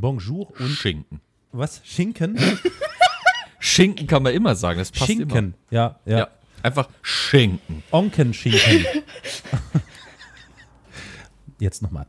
Bonjour und Schinken. was? Schinken? Schinken kann man immer sagen, das passt Schinken. immer. Ja, ja. Ja, einfach Schinken. Onkenschinken. Jetzt nochmal.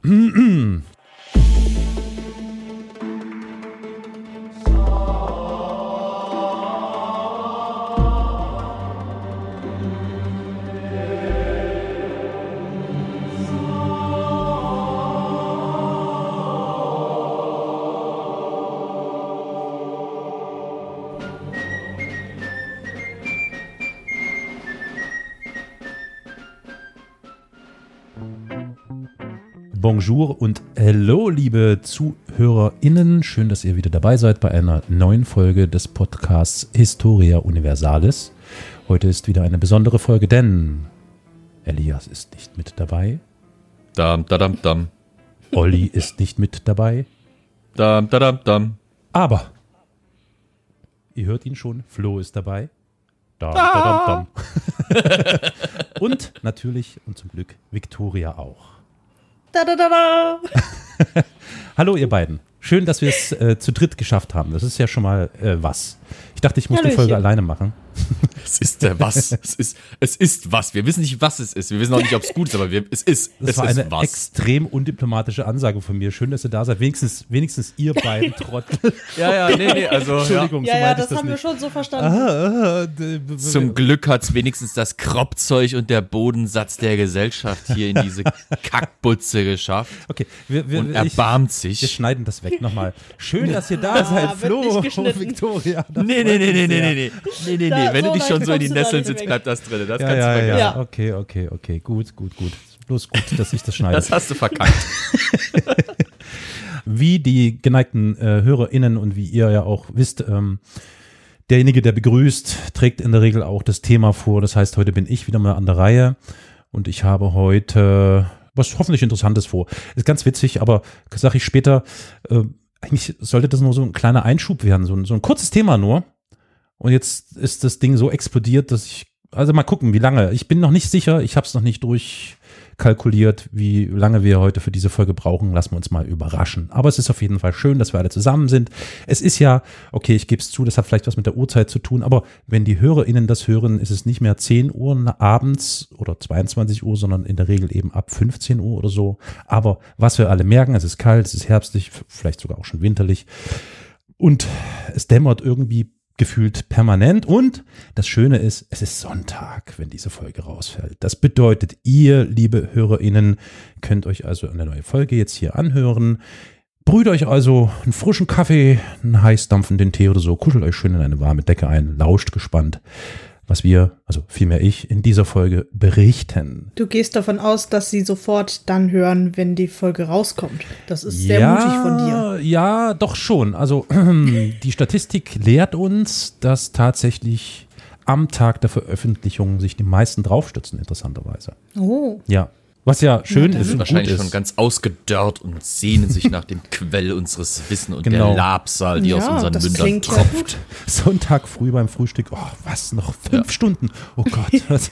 Bonjour und hello, liebe ZuhörerInnen. Schön, dass ihr wieder dabei seid bei einer neuen Folge des Podcasts Historia Universalis. Heute ist wieder eine besondere Folge, denn Elias ist nicht mit dabei, Dam, dadam, dam. Olli ist nicht mit dabei, Dam, dadam, dam. aber ihr hört ihn schon, Flo ist dabei. Dam, dadam, dam. und natürlich und zum Glück Victoria auch. Da, da, da, da. Hallo ihr beiden. Schön, dass wir es äh, zu dritt geschafft haben. Das ist ja schon mal äh, was. Ich dachte, ich muss die Hallöchen. Folge alleine machen. Es ist der was. es, ist, es ist was. Wir wissen nicht, was es ist. Wir wissen auch nicht, ob es gut ist, aber wir, es ist. Das es war ist eine was. extrem undiplomatische Ansage von mir. Schön, dass ihr da seid. Wenigstens, wenigstens ihr beiden Trottel. Ja, ja, nee, nee, also. Entschuldigung, Ja, so ja, das ich haben wir nicht. schon so verstanden. Ah, ah, Zum Glück hat's wenigstens das Kropfzeug und der Bodensatz der Gesellschaft hier in diese Kackbutze geschafft Okay, wir, wir, und ich, erbarmt wir sich. schneiden das weg nochmal. Schön, dass ihr da seid, wird Flo und. Victoria. Nee, nee, nee, nee, nee, nee, nee, nee, nee, Da-. Wenn so du dich schon so in die Nesseln sitzt, bleibt das drin. Das Ja, kannst ja, du ja, vergessen. Ja. Okay, okay, okay. Gut, gut, gut. Bloß gut, dass ich das schneide. Das hast du verkackt. wie die geneigten äh, HörerInnen und wie ihr ja auch wisst, ähm, derjenige, der begrüßt, trägt in der Regel auch das Thema vor. Das heißt, heute bin ich wieder mal an der Reihe und ich habe heute was hoffentlich Interessantes vor. Ist ganz witzig, aber sage ich später, äh, eigentlich sollte das nur so ein kleiner Einschub werden, so ein, so ein kurzes Thema nur. Und jetzt ist das Ding so explodiert, dass ich, also mal gucken, wie lange. Ich bin noch nicht sicher, ich habe es noch nicht durchkalkuliert, wie lange wir heute für diese Folge brauchen. Lassen wir uns mal überraschen. Aber es ist auf jeden Fall schön, dass wir alle zusammen sind. Es ist ja, okay, ich gebe es zu, das hat vielleicht was mit der Uhrzeit zu tun, aber wenn die HörerInnen das hören, ist es nicht mehr 10 Uhr abends oder 22 Uhr, sondern in der Regel eben ab 15 Uhr oder so. Aber was wir alle merken, es ist kalt, es ist herbstlich, vielleicht sogar auch schon winterlich. Und es dämmert irgendwie gefühlt permanent. Und das Schöne ist, es ist Sonntag, wenn diese Folge rausfällt. Das bedeutet, ihr, liebe HörerInnen, könnt euch also eine neue Folge jetzt hier anhören. Brüht euch also einen frischen Kaffee, einen heiß dampfenden Tee oder so, kuschelt euch schön in eine warme Decke ein, lauscht gespannt, was wir, also vielmehr ich, in dieser Folge berichten. Du gehst davon aus, dass sie sofort dann hören, wenn die Folge rauskommt. Das ist sehr mutig von dir. Ja, doch schon. Also die Statistik lehrt uns, dass tatsächlich am Tag der Veröffentlichung sich die meisten draufstützen, interessanterweise. Oh. Ja. Was ja schön dann. ist sind und gut wahrscheinlich ist. schon ganz ausgedörrt und sehnen sich nach dem Quell unseres Wissens und Genau. der Labsal, die aus Ja, unseren das Mündern klingt ja tropft. gut. Sonntag früh beim Frühstück. Oh, was? Noch fünf Stunden? Oh Gott.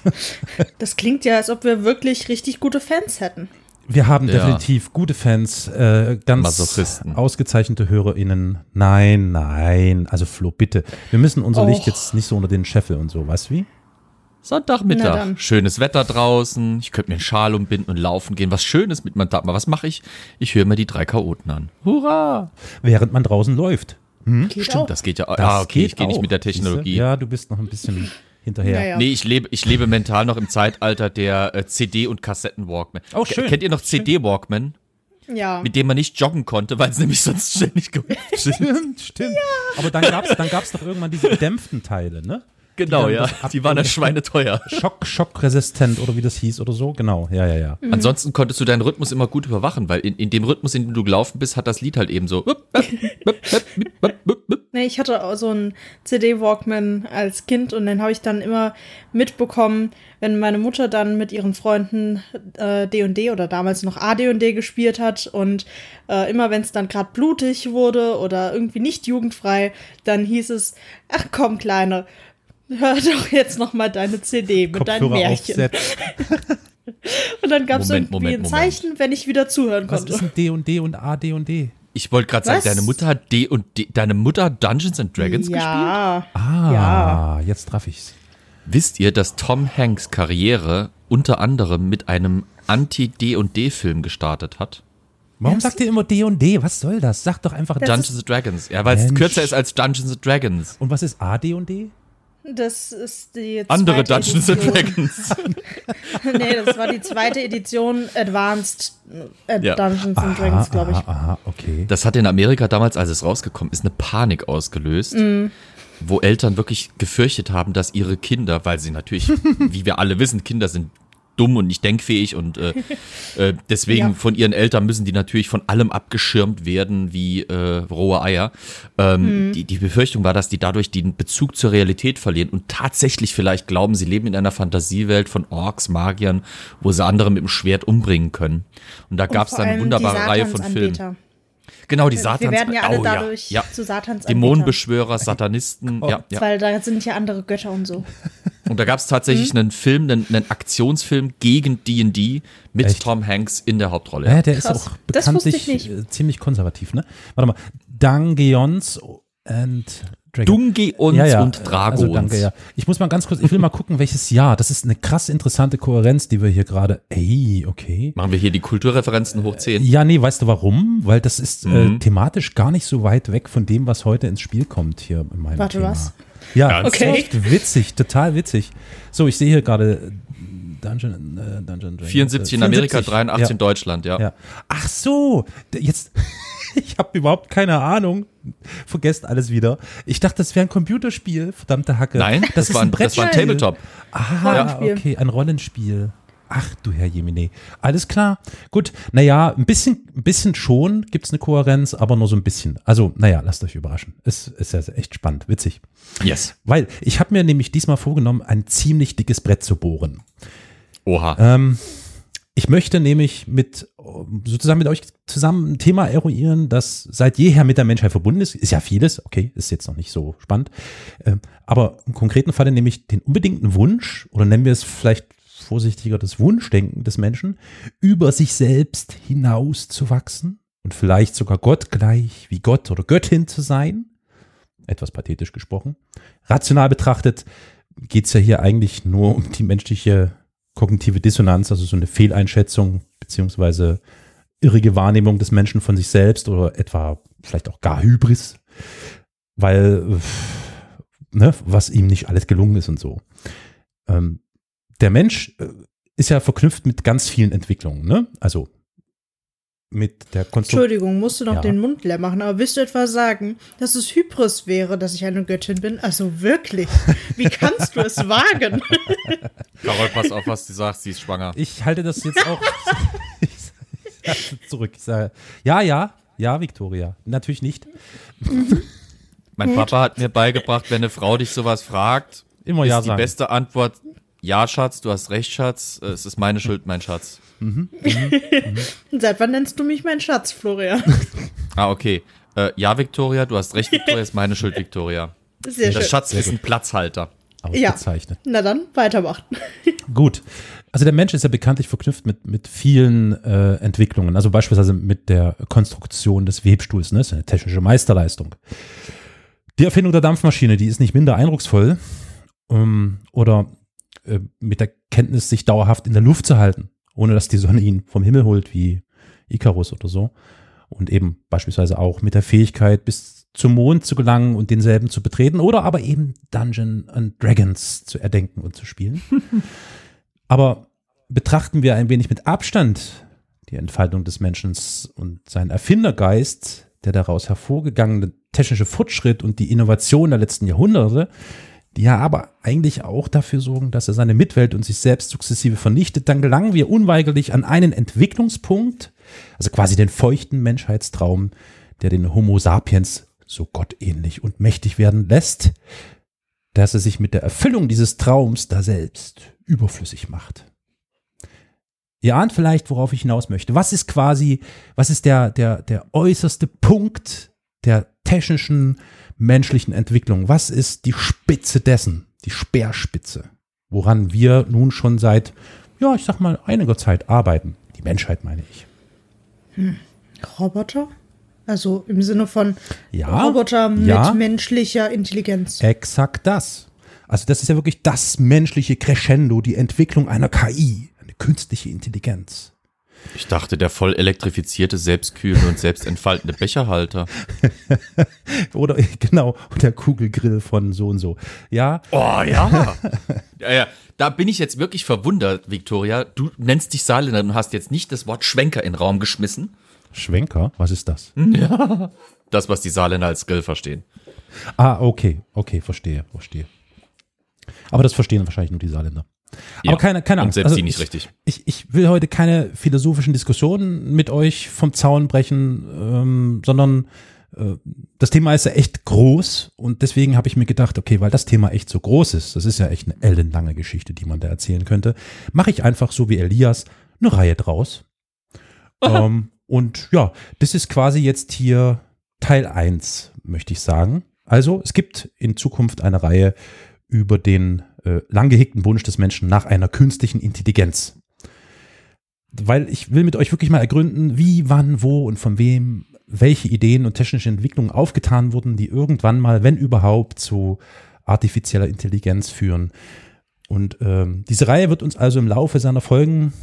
Das klingt ja, als ob wir wirklich richtig gute Fans hätten. Wir haben Ja. definitiv gute Fans, äh, ganz ausgezeichnete HörerInnen. Nein, nein. Also Flo, bitte. Wir müssen unser Och. Licht jetzt nicht so unter den Scheffel und so. Weißt du wie? Sonntagmittag, schönes Wetter draußen, ich könnte mir einen Schal umbinden und laufen gehen, was Schönes mit meinem Tag. mal. Was mache ich? Ich höre mir die drei Chaoten an. Hurra! Während man draußen läuft. Geht Stimmt, auch. das geht ja. Das ah, okay, geht ich gehe nicht auch, mit der? Technologie. Ja, du bist noch ein bisschen hinterher. Ja, ja. Nee, ich lebe, ich lebe mental noch im Zeitalter der äh, CD- und Kassetten-Walkman. Oh, schön. Kennt ihr noch CD-Walkman? Ja. Mit dem man nicht joggen konnte, weil es nämlich sonst ständig gehüpft ist. Stimmt, stimmt. Aber dann gab's, dann gab's doch irgendwann diese gedämpften Teile, ne? Genau, Die ja. Die waren ja schweineteuer. Schock, schockresistent oder wie das hieß oder so. Genau, ja, ja, ja. Ansonsten konntest du deinen Rhythmus immer gut überwachen, weil in, in dem Rhythmus, in dem du gelaufen bist, hat das Lied halt eben so. Nee, ich hatte auch so einen CD-Walkman als Kind und den habe ich dann immer mitbekommen, wenn meine Mutter dann mit ihren Freunden äh, D&D oder damals noch AD&D gespielt hat und äh, immer wenn es dann gerade blutig wurde oder irgendwie nicht jugendfrei, dann hieß es, ach komm, Kleine, hör doch jetzt noch mal deine CD mit deinen Kopfhörer Märchen. aufsetzen. Und dann gab es irgendwie Moment, ein Moment. Zeichen, wenn ich wieder zuhören Was konnte. ist ein D und D und A, D und D? Ich wollte gerade sagen, Was? deine Mutter hat D und D, deine Mutter hat Dungeons and Dragons gespielt? ja. Ah, Ja. jetzt traf ich's. Wisst ihr, dass Tom Hanks Karriere unter anderem mit einem Anti-D&D-Film gestartet hat? Warum sagt ihr immer D und D? Was soll das? Sagt doch einfach Das Dungeons and Dragons. Ja, weil es kürzer ist als Dungeons and Dragons. Und was ist A, D und D? Das ist die Andere Dungeons and. Dragons. nee, das war die zweite Edition Advanced äh, Ja. Dungeons and Dragons, glaube ich. Aha, aha, okay. Das hat in Amerika damals, als es rausgekommen ist, eine Panik ausgelöst, wo Eltern wirklich gefürchtet haben, dass ihre Kinder, weil sie natürlich, wie wir alle wissen, Kinder sind dumm und nicht denkfähig und äh, äh, deswegen Ja. von ihren Eltern müssen die natürlich von allem abgeschirmt werden wie äh, rohe Eier. Ähm, die, die Befürchtung war, dass die dadurch den Bezug zur Realität verlieren und tatsächlich vielleicht glauben, sie leben in einer Fantasiewelt von Orks, Magiern, wo sie andere mit dem Schwert umbringen können. Und da gab es dann eine wunderbare Reihe von Filmen. Genau, die Satans. Wir werden ja alle oh, dadurch ja, zu Satans Dämonenbeschwörer, Satanisten, ja, ja. Weil da sind ja andere Götter und so. Und da gab es tatsächlich Mhm. einen Film, einen, einen Aktionsfilm gegen D&D mit Echt? Tom Hanks in der Hauptrolle. Ja, der ist Krass. auch Das wusste bekanntlich ich nicht. äh, ziemlich konservativ, ne? Warte mal. Dungeons and Dragons. Dungeons ja, ja, und Dragons. Also danke, ja. Ich muss mal ganz kurz, ich will mal gucken, welches Jahr. Das ist eine krass interessante Kohärenz, die wir hier gerade. Ey, okay. Machen wir hier die Kulturreferenzen hoch 10. Ja, nee, weißt du warum? Weil das ist äh, Mhm. thematisch gar nicht so weit weg von dem, was heute ins Spiel kommt hier in meinem Warte, Thema. was? Ja, Ernsthaft? echt witzig, total witzig. So, ich sehe hier gerade äh, Dungeon, äh, Dungeon Dragons. 74 in äh, Amerika, 74. 83 ja. in Deutschland, ja. Ja. Ach so, jetzt, ich habe überhaupt keine Ahnung. Vergesst alles wieder. Ich dachte, das wäre ein Computerspiel, verdammte Hacke. Nein, das, ist war ein, das war ein Brettspiel. Tabletop. Ah, okay, ein Rollenspiel. Ach du Herr Jemine. Alles klar. Gut, naja, ein bisschen, ein bisschen schon gibt's eine Kohärenz, aber nur so ein bisschen. Also, naja, lasst euch überraschen. Ist, ist ja echt spannend, witzig. Yes. Weil ich habe mir nämlich diesmal vorgenommen, ein ziemlich dickes Brett zu bohren. Oha. Ähm, ich möchte nämlich mit sozusagen mit euch zusammen ein Thema eruieren, das seit jeher mit der Menschheit verbunden ist. Ist ja vieles, okay, ist jetzt noch nicht so spannend. Ähm, aber im konkreten Falle nämlich den unbedingten Wunsch, oder nennen wir es vielleicht vorsichtiger das Wunschdenken des Menschen, über sich selbst hinaus zu wachsen und vielleicht sogar gottgleich wie Gott oder Göttin zu sein. Etwas pathetisch gesprochen. Rational betrachtet geht's ja hier eigentlich nur um die menschliche kognitive Dissonanz, also so eine Fehleinschätzung beziehungsweise irrige Wahrnehmung des Menschen von sich selbst oder etwa vielleicht auch gar Hybris, weil ne, was ihm nicht alles gelungen ist und so. Ähm, der Mensch äh, ist ja verknüpft mit ganz vielen Entwicklungen, ne? Also mit der Konstruktion. Entschuldigung, musst du noch Ja. den Mund leer machen, aber willst du etwa sagen, dass es Hybris wäre, dass ich eine Göttin bin? Also wirklich, wie kannst du es wagen? Carol, pass auf, was du sagst, sie ist schwanger. Ich halte das jetzt auch ich, sage zurück. Ich sage, ja, ja, ja, Victoria. Natürlich nicht. Mein Papa hat mir beigebracht, wenn eine Frau dich sowas fragt, Immer ist ja die sagen. beste Antwort, ja, Schatz, du hast recht, Schatz, es ist meine Schuld, mein Schatz. Seit wann nennst du mich mein Schatz, Florian? Ah, okay. Äh, ja, Victoria, du hast recht, Victoria, ist meine Schuld, Victoria. Sehr Das schön. Schatz ist ein Platzhalter. Ja. Ausgezeichnet. Na dann, weitermachen. Gut. Also der Mensch ist ja bekanntlich verknüpft mit, mit vielen äh, Entwicklungen. Also beispielsweise mit der Konstruktion des Webstuhls. Ne? Das ist eine technische Meisterleistung. Die Erfindung der Dampfmaschine, die ist nicht minder eindrucksvoll. Ähm, oder äh, mit der Kenntnis, sich dauerhaft in der Luft zu halten, ohne dass die Sonne ihn vom Himmel holt, wie Icarus oder so. Und eben beispielsweise auch mit der Fähigkeit, bis zum Mond zu gelangen und denselben zu betreten oder aber eben Dungeon and Dragons zu erdenken und zu spielen. aber betrachten wir ein wenig mit Abstand die Entfaltung des Menschen und seinen Erfindergeist, der daraus hervorgegangene technische Fortschritt und die Innovation der letzten Jahrhunderte, die ja aber eigentlich auch dafür sorgen, dass er seine Mitwelt und sich selbst sukzessive vernichtet, dann gelangen wir unweigerlich an einen Entwicklungspunkt, also quasi den feuchten Menschheitstraum, der den Homo sapiens so gottähnlich und mächtig werden lässt, dass er sich mit der Erfüllung dieses Traums da selbst überflüssig macht. Ihr ahnt vielleicht, worauf ich hinaus möchte. Was ist quasi, was ist der, der, der äußerste Punkt der technischen menschlichen Entwicklung? Was ist die Spitze dessen, die Speerspitze, woran wir nun schon seit, ja, ich sag mal, einiger Zeit arbeiten? Die Menschheit meine ich. Roboter? Also im Sinne von Ja, Roboter mit ja. menschlicher Intelligenz. Exakt das. Also das ist ja wirklich das menschliche Crescendo, die Entwicklung einer KI, eine künstliche Intelligenz. Ich dachte, der voll elektrifizierte, selbstkühlende und selbstentfaltende Becherhalter. Oder genau, und der Kugelgrill von so und so. Ja, Oh ja. ja, ja. Da bin ich jetzt wirklich verwundert, Victoria. Du nennst dich Saarländerin und hast jetzt nicht das Wort Schwenker in den Raum geschmissen. Schwenker, was ist das? Das, was die Saarländer als Grill verstehen. Ah, okay, okay, verstehe, verstehe. Aber das verstehen wahrscheinlich nur die Saarländer. Ja. Aber keine, keine Und Angst. selbst Also die nicht ich, richtig. Ich, ich will heute keine philosophischen Diskussionen mit euch vom Zaun brechen, ähm, sondern äh, das Thema ist ja echt groß und deswegen habe ich mir gedacht, okay, weil das Thema echt so groß ist, das ist ja echt eine ellenlange Geschichte, die man da erzählen könnte, mache ich einfach so wie Elias eine Reihe draus. ähm, und ja, das ist quasi jetzt hier Teil 1, möchte ich sagen. Also es gibt in Zukunft eine Reihe über den äh, lang Wunsch des Menschen nach einer künstlichen Intelligenz. Weil ich will mit euch wirklich mal ergründen, wie, wann, wo und von wem welche Ideen und technische Entwicklungen aufgetan wurden, die irgendwann mal, wenn überhaupt, zu artifizieller Intelligenz führen. Und ähm, diese Reihe wird uns also im Laufe seiner Folgen,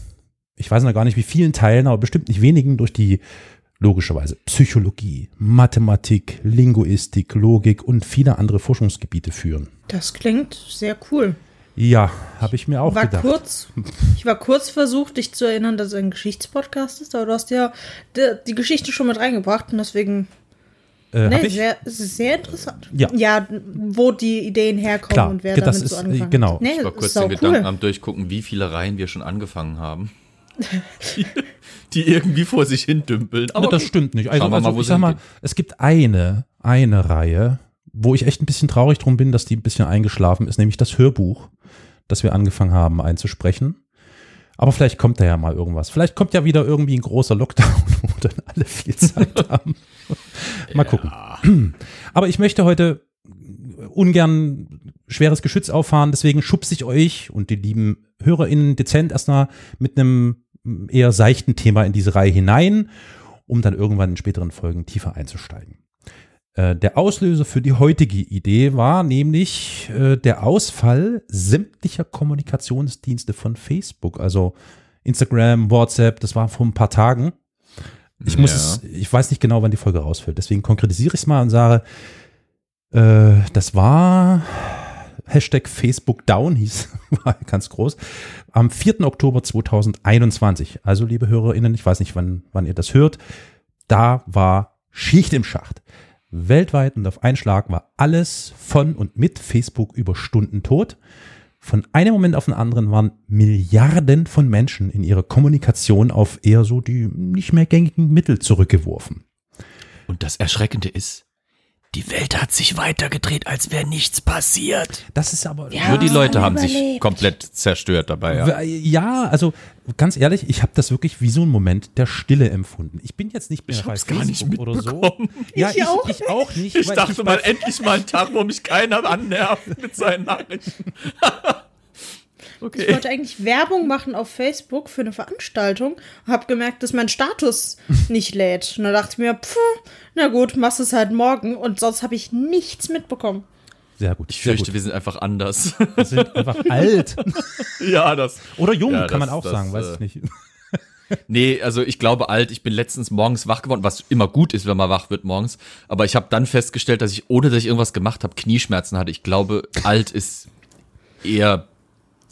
ich weiß noch gar nicht wie vielen Teilen, aber bestimmt nicht wenigen, durch die logischerweise Psychologie, Mathematik, Linguistik, Logik und viele andere Forschungsgebiete führen. Das klingt sehr cool. Ja, habe ich mir auch war gedacht. kurz, ich war kurz versucht, dich zu erinnern, dass es ein Geschichtspodcast ist, aber du hast ja die, die Geschichte schon mit reingebracht und deswegen Äh, ne, ich? sehr, es ist sehr interessant. Ja. ja, wo die Ideen herkommen Klar, und wer das damit ist, so äh, angefangen genau. hat. Nee, Ich war kurz den Gedanken cool. am Durchgucken, wie viele Reihen wir schon angefangen haben. Die, die irgendwie vor sich hin dümpeln. Aber das gut. stimmt nicht. Also, also mal, ich sag mal, es gibt eine, eine Reihe, wo ich echt ein bisschen traurig drum bin, dass die ein bisschen eingeschlafen ist, nämlich das Hörbuch, das wir angefangen haben einzusprechen. Aber vielleicht kommt da ja mal irgendwas. Vielleicht kommt ja wieder irgendwie ein großer Lockdown, wo dann alle viel Zeit haben. mal gucken. Aber ich möchte heute ungern schweres Geschütz auffahren, deswegen schubse ich euch und die lieben HörerInnen dezent erstmal mit einem eher seichten Thema in diese Reihe hinein, um dann irgendwann in späteren Folgen tiefer einzusteigen. Äh, Der Auslöser für die heutige Idee war nämlich äh, der Ausfall sämtlicher Kommunikationsdienste von Facebook, also Instagram, WhatsApp, das war vor ein paar Tagen. Ich muss Ja. es, ich weiß nicht genau, wann die Folge rausfällt. Deswegen konkretisiere ich es mal und sage, äh, das war Hashtag Facebook Down hieß, war ganz groß, am 4. Oktober 2021. Also, liebe HörerInnen, ich weiß nicht, wann, wann ihr das hört, da war Schicht im Schacht. Weltweit und auf einen Schlag war alles von und mit Facebook über Stunden tot. Von einem Moment auf den anderen waren Milliarden von Menschen in ihrer Kommunikation auf eher so die nicht mehr gängigen Mittel zurückgeworfen. Und das Erschreckende ist, die Welt hat sich weitergedreht, als wäre nichts passiert. Das ist aber Nur die Leute haben sich überlebt. komplett zerstört dabei. Ja. Ja, also ganz ehrlich, ich habe das wirklich wie so einen Moment der Stille empfunden. Ich bin jetzt nicht mehr Ich bei hab's gar nicht Facebook oder so. mitbekommen. Ja, Ich ich, auch ich auch nicht. Ich dachte bei- mal, endlich mal einen Tag, wo mich keiner annervt mit seinen Nachrichten. Ich okay. wollte eigentlich Werbung machen auf Facebook für eine Veranstaltung und habe gemerkt, dass mein Status nicht lädt. Und da dachte ich mir, pff, na gut, machst es halt morgen. Und sonst habe ich nichts mitbekommen. Sehr gut. Ich sehr fürchte, gut. wir sind einfach anders. wir sind einfach alt. ja, das. Oder jung, Ja, kann man das- auch das, sagen, weiß äh, ich nicht. Nee, also ich glaube alt, ich bin letztens morgens wach geworden, was immer gut ist, wenn man wach wird morgens. Aber ich habe dann festgestellt, dass ich, ohne dass ich irgendwas gemacht habe, Knieschmerzen hatte. Ich glaube, alt ist eher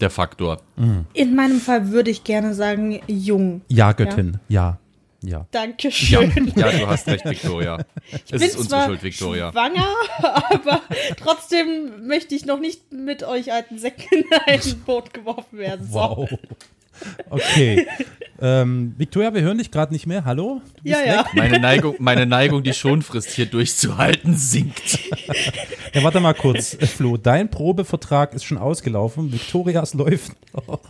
der Faktor. In meinem Fall würde ich gerne sagen, jung. Ja, Göttin, ja. Ja. Ja, Dankeschön. ja, du hast recht, Victoria. Es bin ist unsere zwar Schuld, Victoria. schwanger, aber trotzdem möchte ich noch nicht mit euch alten Säcken in ein Boot geworfen werden. So. Wow. Okay. ähm, Victoria, wir hören dich gerade nicht mehr. Hallo? Du bist Ja, ja. weg? Meine Neigung, meine Neigung, die Schonfrist hier durchzuhalten, sinkt. Ja, warte mal kurz. Äh, Flo, dein Probevertrag ist schon ausgelaufen. Victorias läuft noch.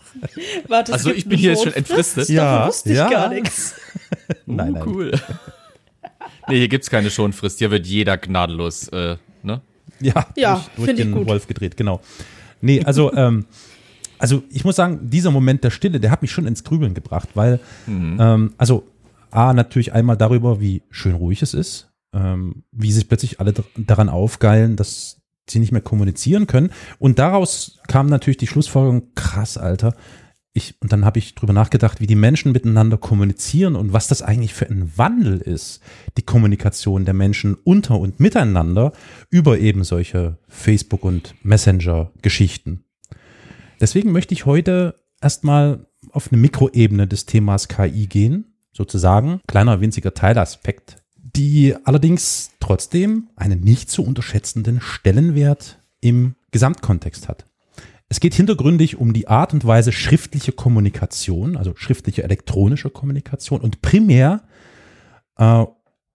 Warte, es Also gibt ich bin hier jetzt schon entfristet. Davon Ja, wusste ich ja. gar nichts. Nein, uh, nein. cool. Nee, hier gibt's keine Schonfrist. Hier wird jeder gnadenlos, äh, ne? Ja, Ja, durch, durch den gut. Wolf gedreht, genau. Nee, also, ähm, also ich muss sagen, dieser Moment der Stille, der hat mich schon ins Grübeln gebracht, weil, Mhm. ähm, also A, natürlich einmal darüber, wie schön ruhig es ist, ähm, wie sich plötzlich alle daran aufgeilen, dass sie nicht mehr kommunizieren können. Und daraus kam natürlich die Schlussfolgerung, krass, Alter. Ich, und dann habe ich drüber nachgedacht, wie die Menschen miteinander kommunizieren und was das eigentlich für ein Wandel ist, die Kommunikation der Menschen unter und miteinander über eben solche Facebook- und Messenger-Geschichten. Deswegen möchte ich heute erstmal auf eine Mikroebene des Themas KI gehen, sozusagen, kleiner winziger Teilaspekt die allerdings trotzdem einen nicht zu unterschätzenden Stellenwert im Gesamtkontext hat. Es geht hintergründig um die Art und Weise schriftliche Kommunikation, also schriftliche elektronische Kommunikation und primär äh,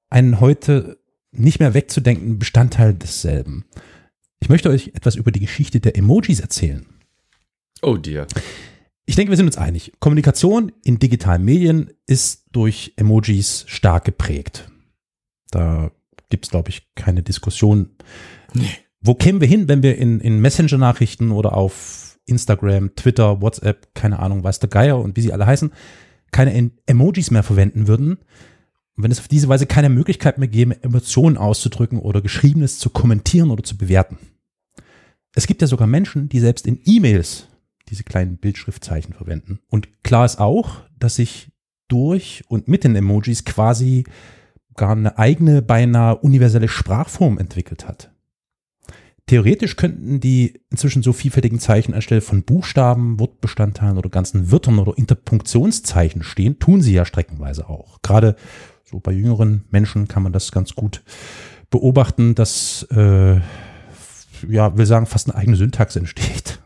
einen heute nicht mehr wegzudenkenden Bestandteil desselben. Ich möchte euch etwas über die Geschichte der Emojis erzählen. Oh dear. Ich denke, wir sind uns einig. Kommunikation in digitalen Medien ist durch Emojis stark geprägt. Da gibt es, glaube ich, keine Diskussion. Nee. Wo kämen wir hin, wenn wir in, in Messenger-Nachrichten oder auf Instagram, Twitter, WhatsApp, keine Ahnung, weiß der Geier und wie sie alle heißen, keine Emojis mehr verwenden würden? Und wenn es auf diese Weise keine Möglichkeit mehr gäbe, Emotionen auszudrücken oder Geschriebenes zu kommentieren oder zu bewerten. Es gibt ja sogar Menschen, die selbst in E-Mails diese kleinen Bildschriftzeichen verwenden. Und klar ist auch, dass sich durch und mit den Emojis quasi gar eine eigene, beinahe universelle Sprachform entwickelt hat. Theoretisch könnten die inzwischen so vielfältigen Zeichen anstelle von Buchstaben, Wortbestandteilen oder ganzen Wörtern oder Interpunktionszeichen stehen, tun sie ja streckenweise auch. Gerade so bei jüngeren Menschen kann man das ganz gut beobachten, dass, äh, ja, will sagen, fast eine eigene Syntax entsteht.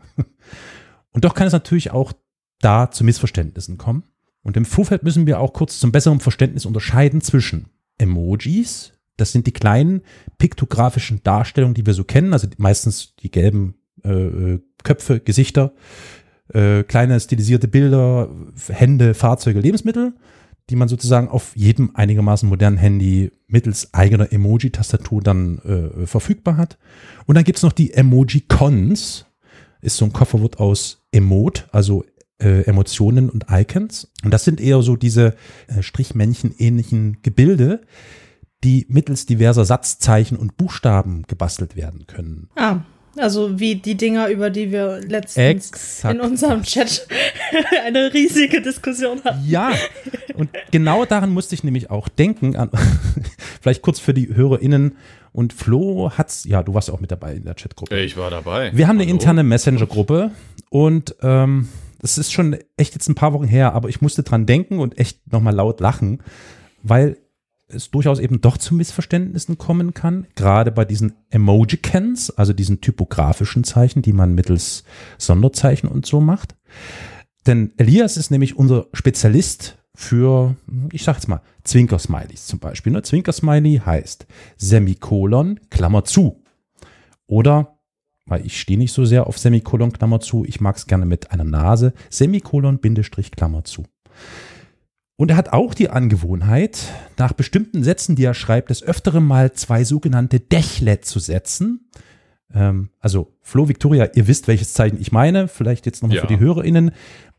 Und doch kann es natürlich auch da zu Missverständnissen kommen. Und im Vorfeld müssen wir auch kurz zum besseren Verständnis unterscheiden zwischen Emojis. Das sind die kleinen piktografischen Darstellungen, die wir so kennen, also meistens die gelben äh, äh, Köpfe, Gesichter, äh, kleine stilisierte Bilder, Hände, Fahrzeuge, Lebensmittel, die man sozusagen auf jedem einigermaßen modernen Handy mittels eigener Emoji-Tastatur dann äh, verfügbar hat. Und dann gibt's noch die Emoji-Cons, ist so ein Kofferwort aus Emote, also äh, Emotionen und Icons. Und das sind eher so diese äh, Strichmännchen-ähnlichen Gebilde, die mittels diverser Satzzeichen und Buchstaben gebastelt werden können. Ah, also wie die Dinger, über die wir letztens Exakt. in unserem Chat eine riesige Diskussion hatten. Ja, und genau daran musste ich nämlich auch denken. An, vielleicht kurz für die HörerInnen. Und Flo hat's, ja, du warst auch mit dabei in der Chatgruppe. Ich war dabei. Wir haben Hallo. eine interne Messenger-Gruppe und ähm, das ist schon echt jetzt ein paar Wochen her, aber ich musste dran denken und echt nochmal laut lachen, weil es durchaus eben doch zu Missverständnissen kommen kann, gerade bei diesen Emojicans, also diesen typografischen Zeichen, die man mittels Sonderzeichen und so macht. Denn Elias ist nämlich unser Spezialist für, ich sag jetzt mal, Zwinker-Smileys zum Beispiel. Ne? Zwinker-Smiley heißt Semikolon, Klammer zu. Oder weil ich stehe nicht so sehr auf Semikolon, Klammer zu. Ich mag es gerne mit einer Nase, Semikolon, Bindestrich, Klammer zu. Und er hat auch die Angewohnheit, nach bestimmten Sätzen, die er schreibt, des Öfteren mal zwei sogenannte Dächle zu setzen. Ähm, also Flo, Victoria, ihr wisst, welches Zeichen ich meine. Vielleicht jetzt nochmal ja. für die HörerInnen.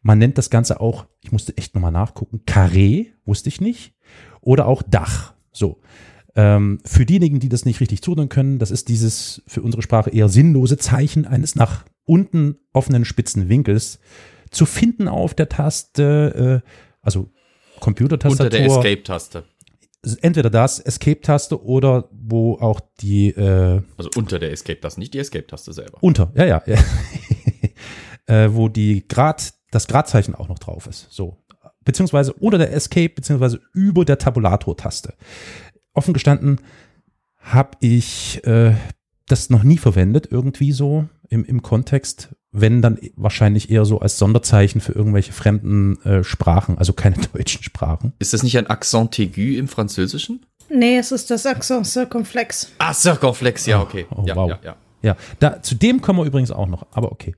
Man nennt das Ganze auch, ich musste echt nochmal nachgucken, Carré, wusste ich nicht. Oder auch Dach. So. Ähm, für diejenigen, die das nicht richtig zuordnen können, das ist dieses für unsere Sprache eher sinnlose Zeichen eines nach unten offenen spitzen Winkels zu finden auf der Taste, äh, also Computertastatur. Unter der Escape-Taste. Entweder das, Escape-Taste oder wo auch die. Äh, also unter der Escape-Taste, nicht die Escape-Taste selber. Unter, ja, ja. ja. äh, wo die Grad, das Gradzeichen auch noch drauf ist. So. Beziehungsweise unter der Escape, beziehungsweise über der Tabulator-Taste offen gestanden habe ich äh, das noch nie verwendet, irgendwie so im, im Kontext, wenn dann wahrscheinlich eher so als Sonderzeichen für irgendwelche fremden äh, Sprachen, also keine deutschen Sprachen. Ist das nicht ein Accent aigu im Französischen? Nee, es ist das Accent circonflex. Ah, circonflex, ja, okay. Oh, oh, ja, wow. ja, ja. Ja, da, zu dem kommen wir übrigens auch noch, aber okay.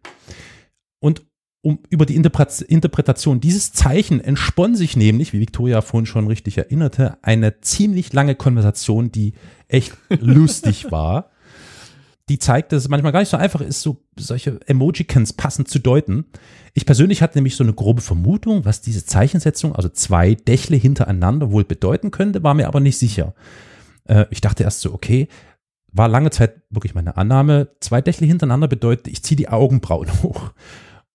Und um, über die Interpretation dieses Zeichen entspann sich nämlich, wie Victoria vorhin schon richtig erinnerte, eine ziemlich lange Konversation, die echt lustig war. die zeigt, dass es manchmal gar nicht so einfach ist, so solche Emojicons passend zu deuten. Ich persönlich hatte nämlich so eine grobe Vermutung, was diese Zeichensetzung, also zwei Dächle hintereinander wohl bedeuten könnte, war mir aber nicht sicher. Äh, ich dachte erst so, okay, war lange Zeit wirklich meine Annahme, zwei Dächle hintereinander bedeutet, ich ziehe die Augenbrauen hoch.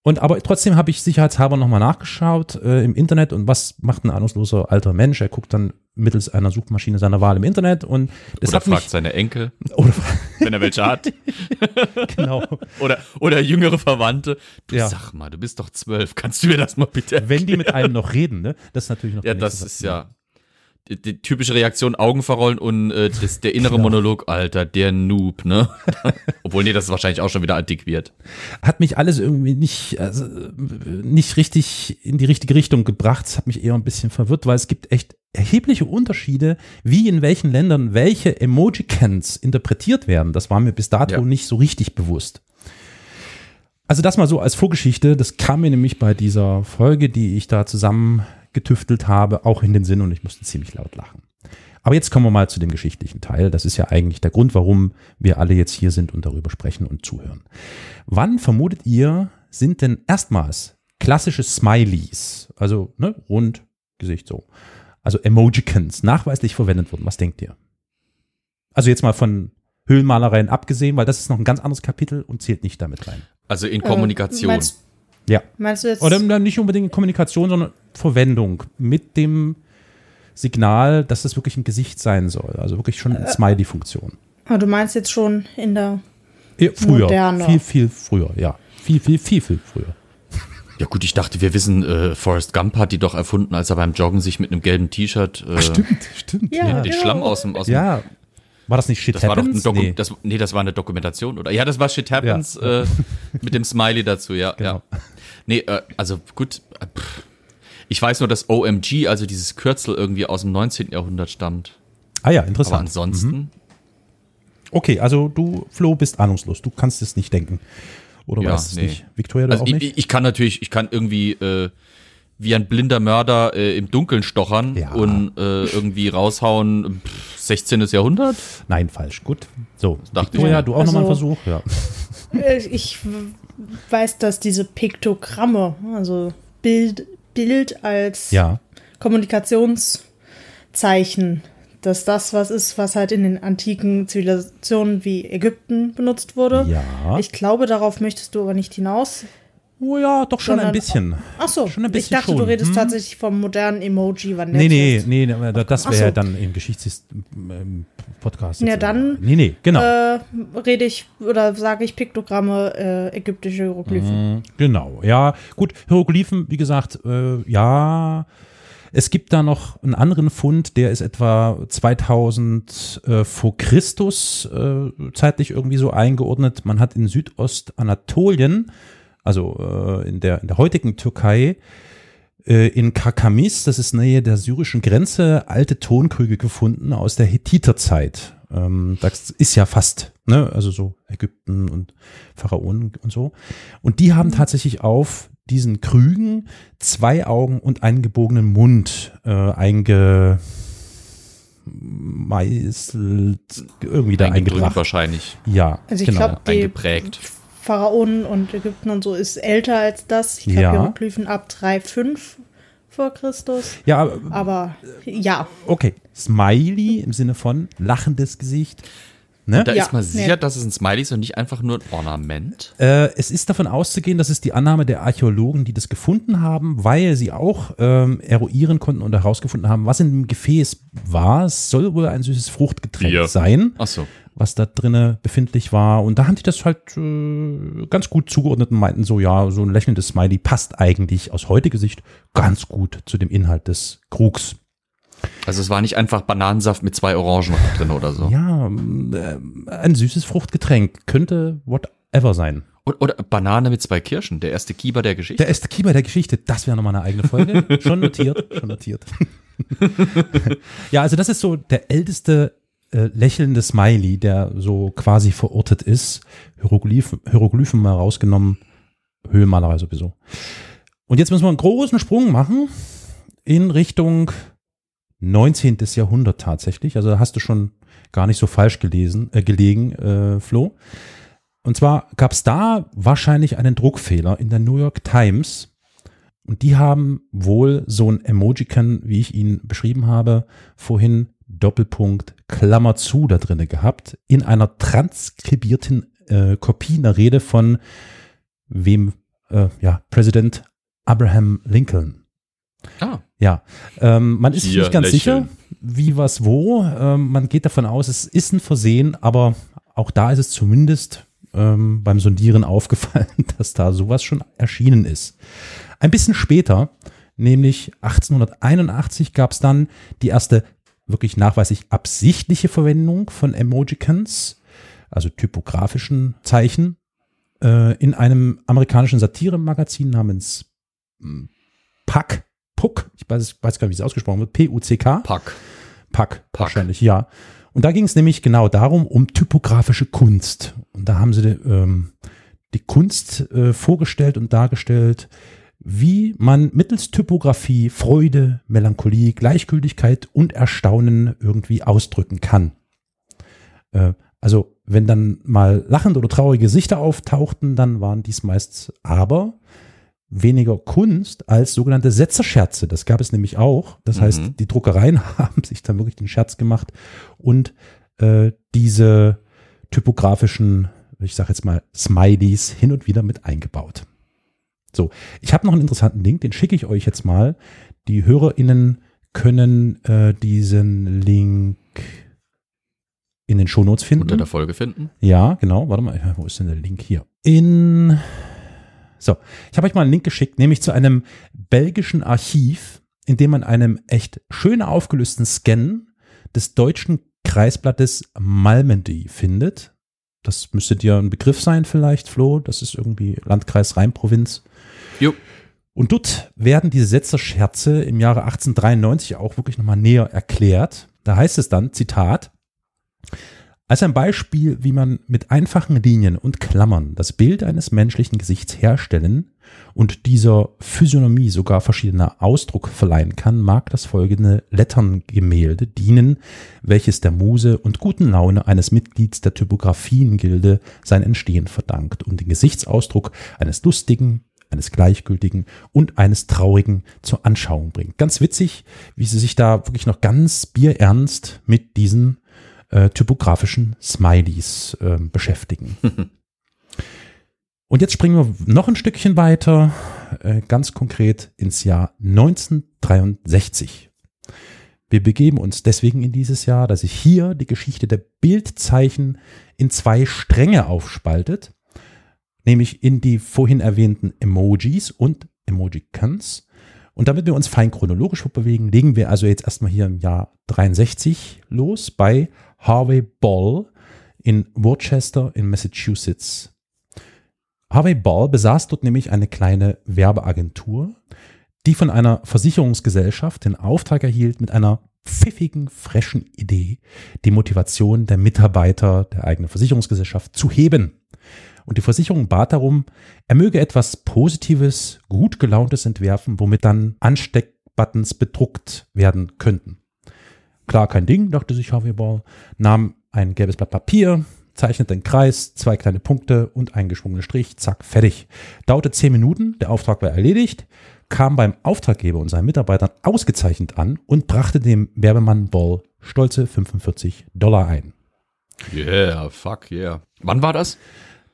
Und aber trotzdem habe ich sicherheitshalber nochmal nachgeschaut äh, im Internet und was macht ein ahnungsloser alter Mensch? Er guckt dann mittels einer Suchmaschine seiner Wahl im Internet und das oder fragt mich, seine Enkel, oder, wenn er welche hat. genau. Oder, oder jüngere Verwandte. Du Ja. sag mal, du bist doch zwölf. Kannst du mir das mal bitte Wenn die erklären? mit einem noch reden, ne? Das ist natürlich noch Ja, das ist ja die, typische Reaktion, Augen verrollen und äh, das, der innere Genau. Monolog, Alter, der Noob, ne? Obwohl, nee, das ist wahrscheinlich auch schon wieder antiquiert. Hat mich alles irgendwie nicht, also, nicht richtig in die richtige Richtung gebracht. Es hat mich eher ein bisschen verwirrt, weil es gibt echt erhebliche Unterschiede, wie in welchen Ländern welche Emojicons interpretiert werden. Das war mir bis dato Ja. nicht so richtig bewusst. Also das mal so als Vorgeschichte, das kam mir nämlich bei dieser Folge, die ich da zusammen getüftelt habe, auch in den Sinn und ich musste ziemlich laut lachen. Aber jetzt kommen wir mal zu dem geschichtlichen Teil. Das ist ja eigentlich der Grund, warum wir alle jetzt hier sind und darüber sprechen und zuhören. Wann vermutet ihr, sind denn erstmals klassische Smileys, also ne, rund, Gesicht so, also Emojicons, nachweislich verwendet wurden? Was denkt ihr? Also jetzt mal von Höhlenmalereien abgesehen, weil das ist noch ein ganz anderes Kapitel und zählt nicht damit rein. Also in Kommunikation. Äh, meinst, Ja. meinst du jetzt? Oder dann nicht unbedingt in Kommunikation, sondern Verwendung mit dem Signal, dass es wirklich ein Gesicht sein soll. Also wirklich schon eine Smiley-Funktion. Ah, du meinst jetzt schon in der. Ja, früher. Moderner. Viel, viel früher, ja. Viel, viel, viel, viel früher. ja gut, ich dachte, wir wissen, äh, Forrest Gump hat die doch erfunden, als er beim Joggen sich mit einem gelben T-Shirt äh, stimmt. Ja, den genau. Schlamm aus dem, aus dem Ja. War das nicht Shit Das war doch ein Happens? Doku nee. das, nee, das war eine Dokumentation, oder? Ja, das war Shit Happens Ja. Äh, mit dem Smiley dazu, ja. Genau. ja. Nee, äh, also gut. äh, pff. Ich weiß nur, dass OMG, also dieses Kürzel irgendwie aus dem 19. Jahrhundert stammt. Ah ja, Aber interessant. ansonsten, Okay, also du, Flo, bist ahnungslos. Du kannst es nicht denken. Oder Ja, weißt es nee. nicht. Victoria, du also auch ich, nicht? ich kann natürlich, ich kann irgendwie äh, wie ein blinder Mörder äh, im Dunkeln stochern Ja. und äh, irgendwie raushauen, pff, 16. Jahrhundert. Nenein, falsch. Gut. So, dachte ich Victoria, mir. du auch nochmal einen Also- Versuch? Ja. Äh, Ich weiß, dass diese Piktogramme, also Bild, Bild als Ja. Kommunikationszeichen, dass das was ist, was halt in den antiken Zivilisationen wie Ägypten benutzt wurde. Ja. Ich glaube, darauf möchtest du aber nicht hinaus. Oh ja, doch schon ein bisschen. Ach so, Schon ein ich bisschen dachte, du schon. redest Hm. tatsächlich vom modernen Emoji, wann der Nee, nee, nee, nee, da- das wäre ja so. dann im Geschichtspodcast. Ja, dann, Nee, nee, genau. Äh, rede ich oder sage ich Piktogramme, äh, ägyptische Hieroglyphen. Mhm, Genau, ja. Gut, Hieroglyphen, wie gesagt, äh, ja. Es gibt da noch einen anderen Fund, der ist etwa 2000 äh, vor Christus äh, zeitlich irgendwie so eingeordnet. Man hat in Südostanatolien, also äh, in, der, in der heutigen Türkei, äh, in Karkamis, das ist Nähe der syrischen Grenze, alte Tonkrüge gefunden aus der Hethiterzeit. Ähm, das ist ja fast, ne, also so Ägypten und Pharaonen und so. Und die haben tatsächlich auf diesen Krügen zwei Augen und einen gebogenen Mund äh, einge meißelt, irgendwie da eingebracht. wahrscheinlich. Ja, Also ich genau. glaube, die Eingeprägt. Pharaonen und Ägypten und so ist älter als das. Ich glaube, Ja. Hieroglyphen ab 3,5 vor Christus. ja, Aber ja, okay. Smiley im Sinne von lachendes Gesicht. Ne? Da Ja, ist man nee. sicher, dass es ein Smiley ist und nicht einfach nur ein Ornament. Äh, es ist davon auszugehen, das ist die Annahme der Archäologen, die das gefunden haben, weil sie auch ähm, eruieren konnten und herausgefunden haben, was in dem Gefäß war. Es soll wohl ein süßes Fruchtgetränk Bier. sein, Ach so. Was da drinne befindlich war. Und da haben die das halt äh, ganz gut zugeordnet und meinten so, ja, so ein lächelndes Smiley passt eigentlich aus heutiger Sicht ganz gut zu dem Inhalt des Krugs. Also es war nicht einfach Bananensaft mit zwei Orangen drin oder so. Ja, äh, ein süßes Fruchtgetränk könnte whatever sein. Oder Banane mit zwei Kirschen, der erste Kieber der Geschichte. Der erste Keeper der Geschichte, das wäre nochmal eine eigene Folge. schon notiert, schon notiert. ja, also das ist so der älteste äh, lächelnde Smiley, der so quasi verortet ist. Hieroglyphen, Hieroglyphen mal rausgenommen, Höhlenmalerei sowieso. Und jetzt müssen wir einen großen Sprung machen in Richtung 19. Jahrhundert tatsächlich. Also da hast du schon gar nicht so falsch gelesen, äh, gelegen, äh, Flo. Und zwar gab es da wahrscheinlich einen Druckfehler in der New York Times. Und die haben wohl so ein Emoji-Can, wie ich ihn beschrieben habe, vorhin Doppelpunkt Klammer zu da drinne gehabt, in einer transkribierten äh, Kopie einer Rede von wem, äh, ja, Präsident Abraham Lincoln. Ah. Ja, ähm, man ist sich Hier, nicht ganz lächeln. sicher, wie, was, wo. Ähm, man geht davon aus, es ist ein Versehen, aber auch da ist es zumindest ähm, beim Sondieren aufgefallen, dass da sowas schon erschienen ist. Ein bisschen später, nämlich 1881, gab es dann die erste wirklich nachweislich absichtliche Verwendung von Emojicons, also typografischen Zeichen, äh, in einem amerikanischen Satiremagazin namens hm, Puck, Puck, ich weiß, weiß gar nicht, wie es ausgesprochen wird, P-U-C-K. Pack. Pack, wahrscheinlich, ja. Und da ging es nämlich genau darum, um typografische Kunst. Und da haben sie ähm, die Kunst äh, vorgestellt und dargestellt, wie man mittels Typografie Freude, Melancholie, Gleichgültigkeit und Erstaunen irgendwie ausdrücken kann. Äh, also wenn dann mal lachende oder traurige Gesichter auftauchten, dann waren dies meist aber weniger Kunst als sogenannte Setzerscherze. Das gab es nämlich auch. Das Mhm. heißt, die Druckereien haben sich dann wirklich den Scherz gemacht und äh, diese typografischen, ich sage jetzt mal, Smileys hin und wieder mit eingebaut. So, ich habe noch einen interessanten Link, den schicke ich euch jetzt mal. Die HörerInnen können äh, diesen Link in den Shownotes finden. Unter der Folge finden. Ja, genau. Warte mal, wo ist denn der Link hier? In. So, ich habe euch mal einen Link geschickt, nämlich zu einem belgischen Archiv, in dem man einem echt schön aufgelösten Scan des deutschen Kreisblattes Malmedy findet. Das müsste dir ein Begriff sein, vielleicht, Flo. Das ist irgendwie Landkreis Rheinprovinz. Jo. Und dort werden diese Setzerscherze im Jahre 1893 auch wirklich nochmal näher erklärt. Da heißt es dann, Zitat, als ein Beispiel, wie man mit einfachen Linien und Klammern das Bild eines menschlichen Gesichts herstellen und dieser Physiognomie sogar verschiedener Ausdruck verleihen kann, mag das folgende Letterngemälde dienen, welches der Muse und guten Laune eines Mitglieds der Typografiengilde sein Entstehen verdankt und den Gesichtsausdruck eines lustigen, eines gleichgültigen und eines traurigen zur Anschauung bringt. Ganz witzig, wie sie sich da wirklich noch ganz bierernst mit diesen äh, typografischen Smileys äh, beschäftigen. Und jetzt springen wir noch ein Stückchen weiter, äh, ganz konkret ins Jahr 1963. Wir begeben uns deswegen in dieses Jahr, dass sich hier die Geschichte der Bildzeichen in zwei Stränge aufspaltet, nämlich in die vorhin erwähnten Emojis und Emojicons. Und damit wir uns fein chronologisch bewegen, legen wir also jetzt erstmal hier im Jahr 63 los bei Harvey Ball in Worcester in Massachusetts. Harvey Ball besaß dort nämlich eine kleine Werbeagentur, die von einer Versicherungsgesellschaft den Auftrag erhielt, mit einer pfiffigen, frischen Idee die Motivation der Mitarbeiter der eigenen Versicherungsgesellschaft zu heben. Und die Versicherung bat darum, er möge etwas Positives, gut gelauntes entwerfen, womit dann Ansteckbuttons bedruckt werden könnten. Klar, kein Ding, dachte sich Harvey Ball, nahm ein gelbes Blatt Papier, zeichnete einen Kreis, zwei kleine Punkte und einen geschwungenen Strich, zack, fertig. Dauerte zehn Minuten, der Auftrag war erledigt, kam beim Auftraggeber und seinen Mitarbeitern ausgezeichnet an und brachte dem Werbemann Ball stolze 45 Dollar ein. Yeah, fuck yeah. Wann war das?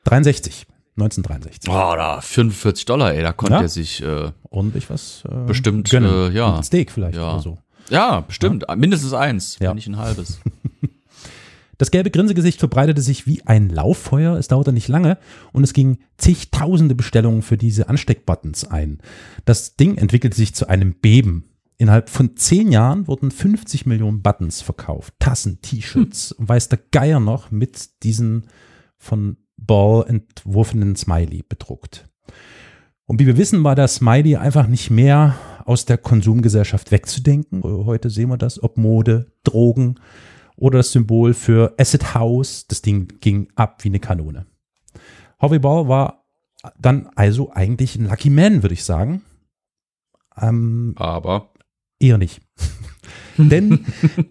63, 1963. Oh, da 45 Dollar, ey, da konnte Ja. er sich, äh, Ordentlich was äh, Bestimmt, gönnen. äh, ja. Ein Steak vielleicht Ja. oder so. ja, bestimmt, mindestens eins, Ja. wenn nicht ein halbes. Das gelbe Grinsegesicht verbreitete sich wie ein Lauffeuer. Es dauerte nicht lange und es gingen zigtausende Bestellungen für diese Ansteckbuttons ein. Das Ding entwickelte sich zu einem Beben. Innerhalb von zehn Jahren wurden 50 Millionen Buttons verkauft. Tassen, T-Shirts und weiß der Geier noch mit diesen von Ball entworfenen Smiley bedruckt. Und wie wir wissen, war der Smiley einfach nicht mehr aus der Konsumgesellschaft wegzudenken. Heute sehen wir das, ob Mode, Drogen oder das Symbol für Acid House. Das Ding ging ab wie eine Kanone. Harvey Ball war dann also eigentlich ein Lucky Man, würde ich sagen. Ähm, Aber eher nicht. Denn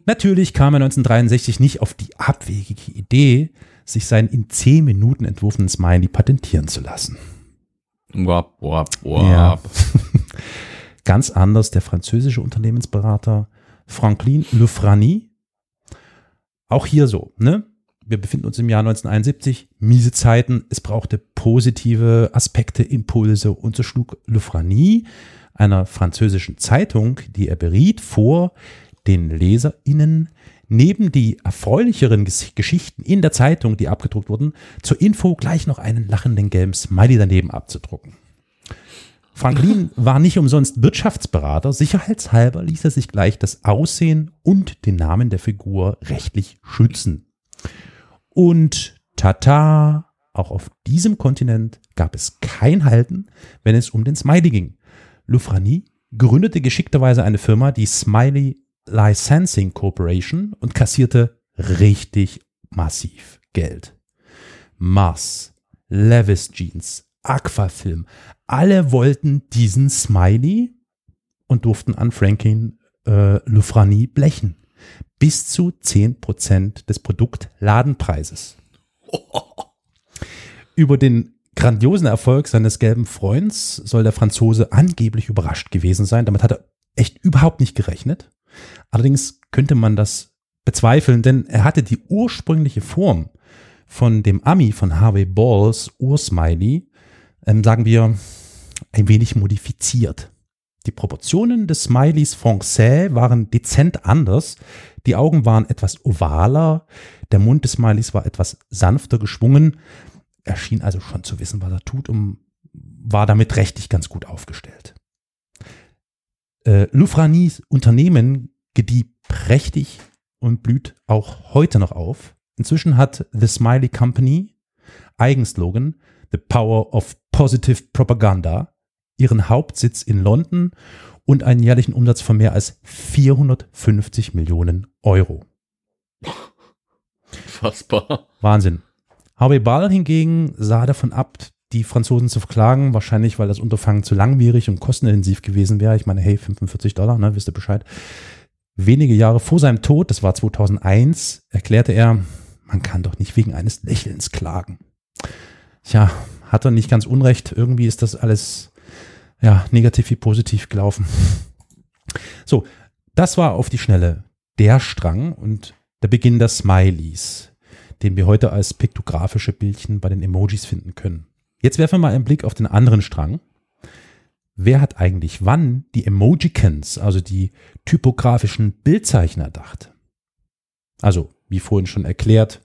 natürlich kam er 1963 nicht auf die abwegige Idee, sich seinen in zehn Minuten entworfenen Smiley patentieren zu lassen. Wap, wap, wap. Ja. Ganz anders der französische Unternehmensberater Franklin Lefrani. Auch hier so, ne? Wir befinden uns im Jahr 1971, miese Zeiten, es brauchte positive Aspekte, Impulse und so schlug Lefrani einer französischen Zeitung, die er beriet, vor, den LeserInnen neben die erfreulicheren Geschichten in der Zeitung, die abgedruckt wurden, zur Info gleich noch einen lachenden gelben Smiley daneben abzudrucken. Franklin war nicht umsonst Wirtschaftsberater. Sicherheitshalber ließ er sich gleich das Aussehen und den Namen der Figur rechtlich schützen. Und tata, auch auf diesem Kontinent gab es kein Halten, wenn es um den Smiley ging. Lufrani gründete geschickterweise eine Firma, die Smiley Licensing Corporation und kassierte richtig massiv Geld. Mars, Levis Jeans, Aquafilm, alle wollten diesen Smiley und durften an Franklin äh, Lufrani blechen. Bis zu 10% des Produktladenpreises. Über den grandiosen Erfolg seines gelben Freunds soll der Franzose angeblich überrascht gewesen sein. Damit hat er echt überhaupt nicht gerechnet. Allerdings könnte man das bezweifeln, denn er hatte die ursprüngliche Form von dem Ami von Harvey Balls Ursmiley, ähm, sagen wir, ein wenig modifiziert. Die Proportionen des Smileys Français waren dezent anders. Die Augen waren etwas ovaler, der Mund des Smileys war etwas sanfter geschwungen. Er schien also schon zu wissen, was er tut und war damit rechtlich ganz gut aufgestellt. Äh, Lufranis Unternehmen gedieh prächtig und blüht auch heute noch auf. Inzwischen hat The Smiley Company, Eigenslogan, The Power of Positive Propaganda, ihren Hauptsitz in London und einen jährlichen Umsatz von mehr als 450 Millionen Euro. Fassbar. Wahnsinn. Harvey Ball hingegen sah davon ab, die Franzosen zu verklagen, wahrscheinlich weil das Unterfangen zu langwierig und kostenintensiv gewesen wäre. Ich meine, hey, 45 Dollar, ne, wisst ihr Bescheid. Wenige Jahre vor seinem Tod, das war 2001, erklärte er, man kann doch nicht wegen eines Lächelns klagen. Tja, hat er nicht ganz unrecht. Irgendwie ist das alles ja, negativ wie positiv gelaufen. So, das war auf die Schnelle der Strang und der Beginn der Smileys, den wir heute als piktografische Bildchen bei den Emojis finden können. Jetzt werfen wir mal einen Blick auf den anderen Strang. Wer hat eigentlich wann die Emojicons, also die typografischen Bildzeichen erdacht? Also, wie vorhin schon erklärt,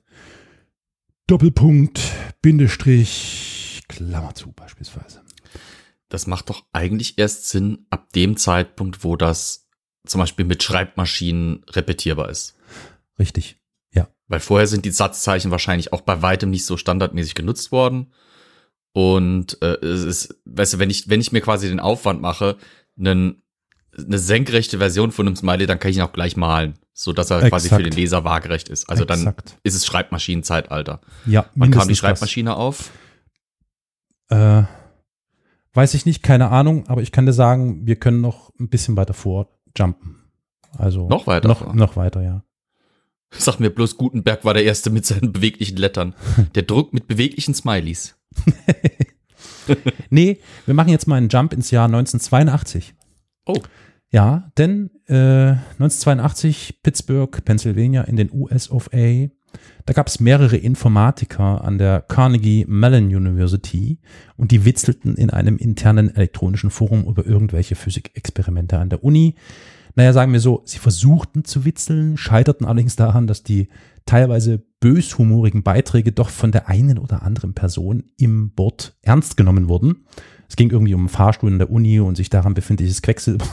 Doppelpunkt, Bindestrich, Klammer zu beispielsweise. Das macht doch eigentlich erst Sinn ab dem Zeitpunkt, wo das zum Beispiel mit Schreibmaschinen repetierbar ist. Richtig, ja. Weil vorher sind die Satzzeichen wahrscheinlich auch bei weitem nicht so standardmäßig genutzt worden. Und äh, es ist, weißt du, wenn ich, wenn ich mir quasi den Aufwand mache, einen, eine senkrechte Version von einem Smiley, dann kann ich ihn auch gleich malen, so dass er Exakt. quasi für den Leser waagerecht ist. Also Exakt. dann ist es Schreibmaschinenzeitalter. Ja. Wann kam die Schreibmaschine das. auf? Äh, weiß ich nicht, keine Ahnung, aber ich kann dir sagen, wir können noch ein bisschen weiter vorjumpen. Also noch weiter. Noch, noch weiter, ja. Sag mir bloß, Gutenberg war der Erste mit seinen beweglichen Lettern. Der druckt mit beweglichen Smileys. nee, wir machen jetzt mal einen Jump ins Jahr 1982. Oh. Ja, denn äh, 1982 Pittsburgh, Pennsylvania in den US of A. Da gab es mehrere Informatiker an der Carnegie Mellon University und die witzelten in einem internen elektronischen Forum über irgendwelche Physikexperimente an der Uni. Naja, sagen wir so, sie versuchten zu witzeln, scheiterten allerdings daran, dass die teilweise böshumorigen Beiträge doch von der einen oder anderen Person im Board ernst genommen wurden. Es ging irgendwie um Fahrstuhl in der Uni und sich daran befindliches Quecksilber.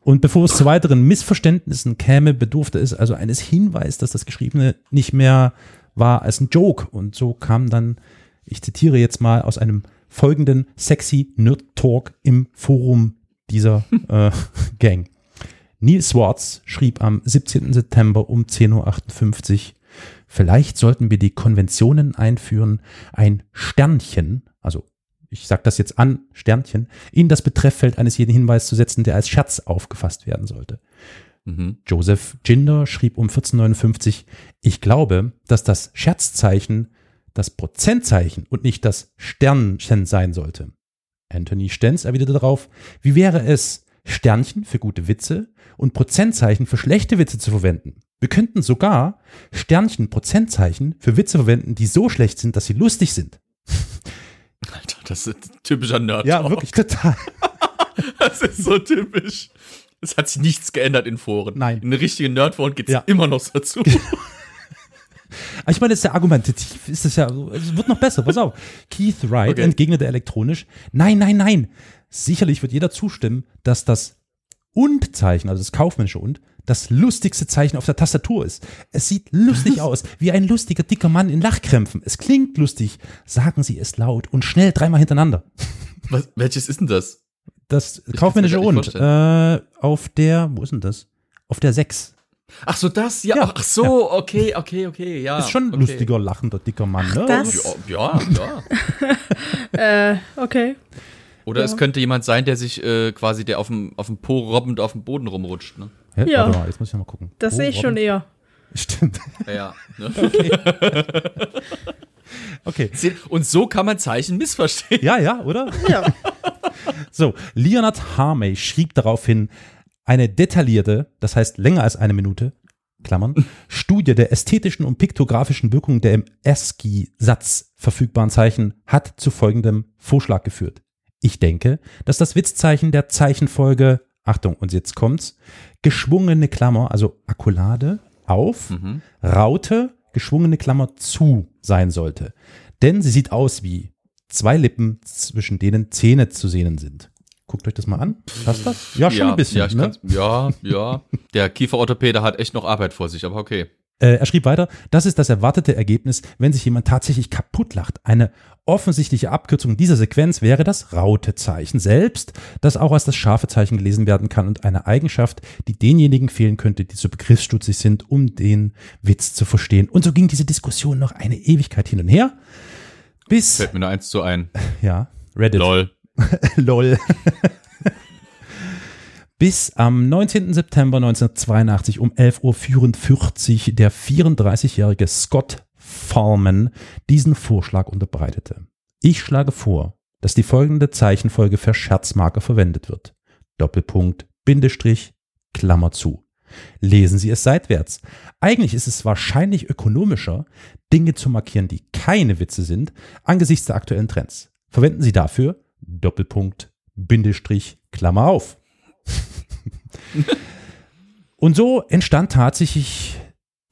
Und bevor es zu weiteren Missverständnissen käme, bedurfte es also eines Hinweis, dass das Geschriebene nicht mehr war als ein Joke. Und so kam dann, ich zitiere jetzt mal aus einem folgenden sexy Nerd Talk im Forum dieser äh, Gang. Neil Swartz schrieb am 17. September um 10.58 Uhr, vielleicht sollten wir die Konventionen einführen, ein Sternchen, also ich sage das jetzt an, Sternchen, in das Betrefffeld eines jeden Hinweis zu setzen, der als Scherz aufgefasst werden sollte. Mhm. Joseph Ginder schrieb um 1459, ich glaube, dass das Scherzzeichen das Prozentzeichen und nicht das Sternchen sein sollte. Anthony Stenz erwiderte darauf, wie wäre es, Sternchen für gute Witze und Prozentzeichen für schlechte Witze zu verwenden? Wir könnten sogar Sternchen, Prozentzeichen für Witze verwenden, die so schlecht sind, dass sie lustig sind. Alter, das ist ein typischer Nerd. Ja, wirklich total. Das ist so typisch. Es hat sich nichts geändert in Foren. Nein. In richtigen Nerdforen geht es Ja. immer noch dazu. Ich meine, das ist ja argumentativ, ist es ja, es wird noch besser, pass auf. Keith Wright Okay. entgegnete elektronisch, nein, nein, nein. Sicherlich wird jeder zustimmen, dass das Und-Zeichen, also das kaufmännische Und, das lustigste Zeichen auf der Tastatur ist. Es sieht lustig aus, wie ein lustiger dicker Mann in Lachkrämpfen. Es klingt lustig. Sagen Sie es laut und schnell dreimal hintereinander. Was, welches ist denn das? Das kann's kaufmännische Und, äh, auf der, wo ist denn das? Auf der 6. Ach so, das? Ja, Ja, ach so, okay, okay, okay, ja. ist schon ein okay. lustiger, lachender, dicker Mann, ne? das? Ja, ja, ja. Äh, okay. Oder Ja. es könnte jemand sein, der sich äh, quasi, der auf dem, auf dem Po robbend auf dem Boden rumrutscht. Ne? Hä? Ja. Warte mal, jetzt muss ich noch mal gucken. Das Oh, sehe ich schon Robin. eher. Stimmt. Ja, ja. Ne? Okay. Und so kann man Zeichen missverstehen. Ja, ja, oder? Ja. So, Leonard Harmey schrieb daraufhin eine detaillierte, das heißt länger als eine Minute, Klammern, Studie der ästhetischen und piktografischen Wirkung der im ASCII-Satz verfügbaren Zeichen hat zu folgendem Vorschlag geführt. Ich denke, dass das Witzzeichen der Zeichenfolge, Achtung, und jetzt kommt's, geschwungene Klammer, also Akkulade, auf, Mhm. Raute, geschwungene Klammer zu sein sollte. Denn sie sieht aus wie zwei Lippen, zwischen denen Zähne zu sehen sind. Guckt euch das mal an. Passt das? Ja, schon ein bisschen. Ja, ne? ja, ja. Der Kieferorthopäde hat echt noch Arbeit vor sich, aber okay. Äh, er schrieb weiter, das ist das erwartete Ergebnis, wenn sich jemand tatsächlich kaputt lacht. Eine offensichtliche Abkürzung dieser Sequenz wäre das Rautezeichen selbst, das auch als das scharfe Zeichen gelesen werden kann und eine Eigenschaft, die denjenigen fehlen könnte, die so begriffsstutzig sind, um den Witz zu verstehen. Und so ging diese Diskussion noch eine Ewigkeit hin und her, bis, Fällt mir nur eins zu ein. ja, Reddit. Lol. Lol. Bis am 19. September 1982 um 11.44 Uhr der 34-jährige Scott Fallman diesen Vorschlag unterbreitete. Ich schlage vor, dass die folgende Zeichenfolge für Scherzmarker verwendet wird. Doppelpunkt, Bindestrich, Klammer zu. Lesen Sie es seitwärts. Eigentlich ist es wahrscheinlich ökonomischer, Dinge zu markieren, die keine Witze sind, angesichts der aktuellen Trends. Verwenden Sie dafür Doppelpunkt, Bindestrich, Klammer auf. Und so entstand tatsächlich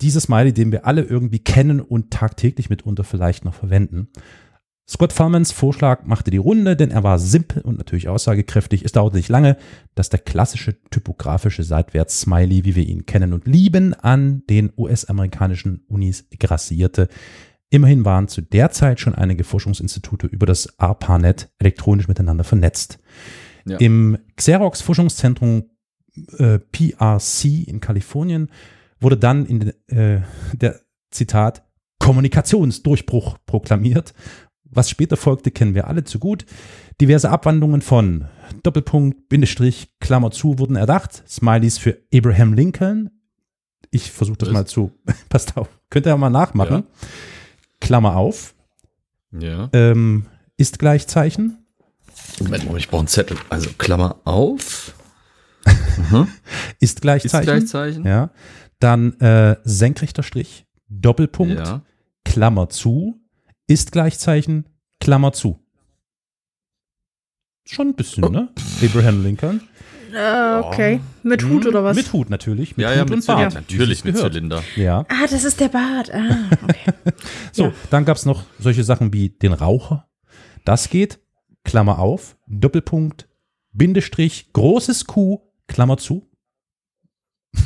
dieses Smiley, den wir alle irgendwie kennen und tagtäglich mitunter vielleicht noch verwenden. Scott Fallmans Vorschlag machte die Runde, denn er war simpel und natürlich aussagekräftig. Es dauerte nicht lange, dass der klassische typografische Seitwärts-Smiley, wie wir ihn kennen und lieben, an den US-amerikanischen Unis grassierte. Immerhin waren zu der Zeit schon einige Forschungsinstitute über das ARPANET elektronisch miteinander vernetzt. Ja. Im Xerox-Forschungszentrum äh, PRC in Kalifornien wurde dann in äh, der Zitat Kommunikationsdurchbruch proklamiert. Was später folgte, kennen wir alle zu gut. Diverse Abwandlungen von Doppelpunkt, Bindestrich, Klammer zu wurden erdacht. Smileys für Abraham Lincoln. Ich versuche das Was? mal zu. Passt auf. Könnt ihr ja mal nachmachen. Klammer auf. Ja. Ähm, ist Gleichzeichen. Moment, Moment, ich brauche einen Zettel. Also Klammer auf. Ist Gleichzeichen. Ist Gleichzeichen. Ja. Dann äh, senkrechter Strich, Doppelpunkt, Ja. Klammer zu, ist Gleichzeichen, Klammer zu. Schon ein bisschen, ne? Abraham Lincoln. Äh, okay. Mit Hut oder was? Mit Hut natürlich. Mit Ja, ja, Hut mit und Bart. Natürlich mit gehört. Zylinder. Ja. Ah, das ist der Bart. Ah, okay. So, Ja. dann gab's noch solche Sachen wie den Raucher. Das geht, Klammer auf, Doppelpunkt, Bindestrich, großes Q, Klammer zu.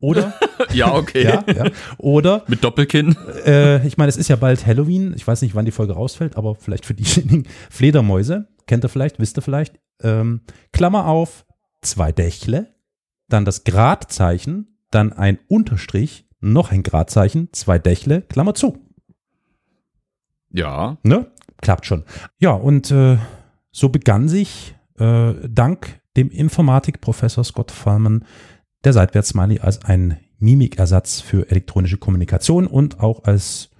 Oder, Ja, okay. ja, ja, oder Mit Doppelkinn. Äh, ich meine, es ist ja bald Halloween. Ich weiß nicht, wann die Folge rausfällt, aber vielleicht für diejenigen Fledermäuse. Kennt ihr vielleicht, wisst ihr vielleicht. Ähm, Klammer auf, zwei Dächle, dann das Gradzeichen, dann ein Unterstrich, noch ein Gradzeichen, zwei Dächle, Klammer zu. Ja. Ne? Klappt schon. Ja, und äh, so begann sich äh, dank dem Informatikprofessor Scott Fallman der Seitwärts-Smiley als ein Mimikersatz für elektronische Kommunikation und auch als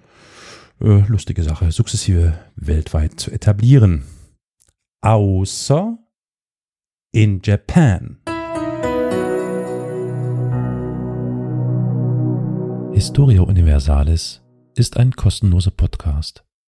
äh, lustige Sache sukzessive weltweit zu etablieren. Außer in Japan. Historia Universalis ist ein kostenloser Podcast.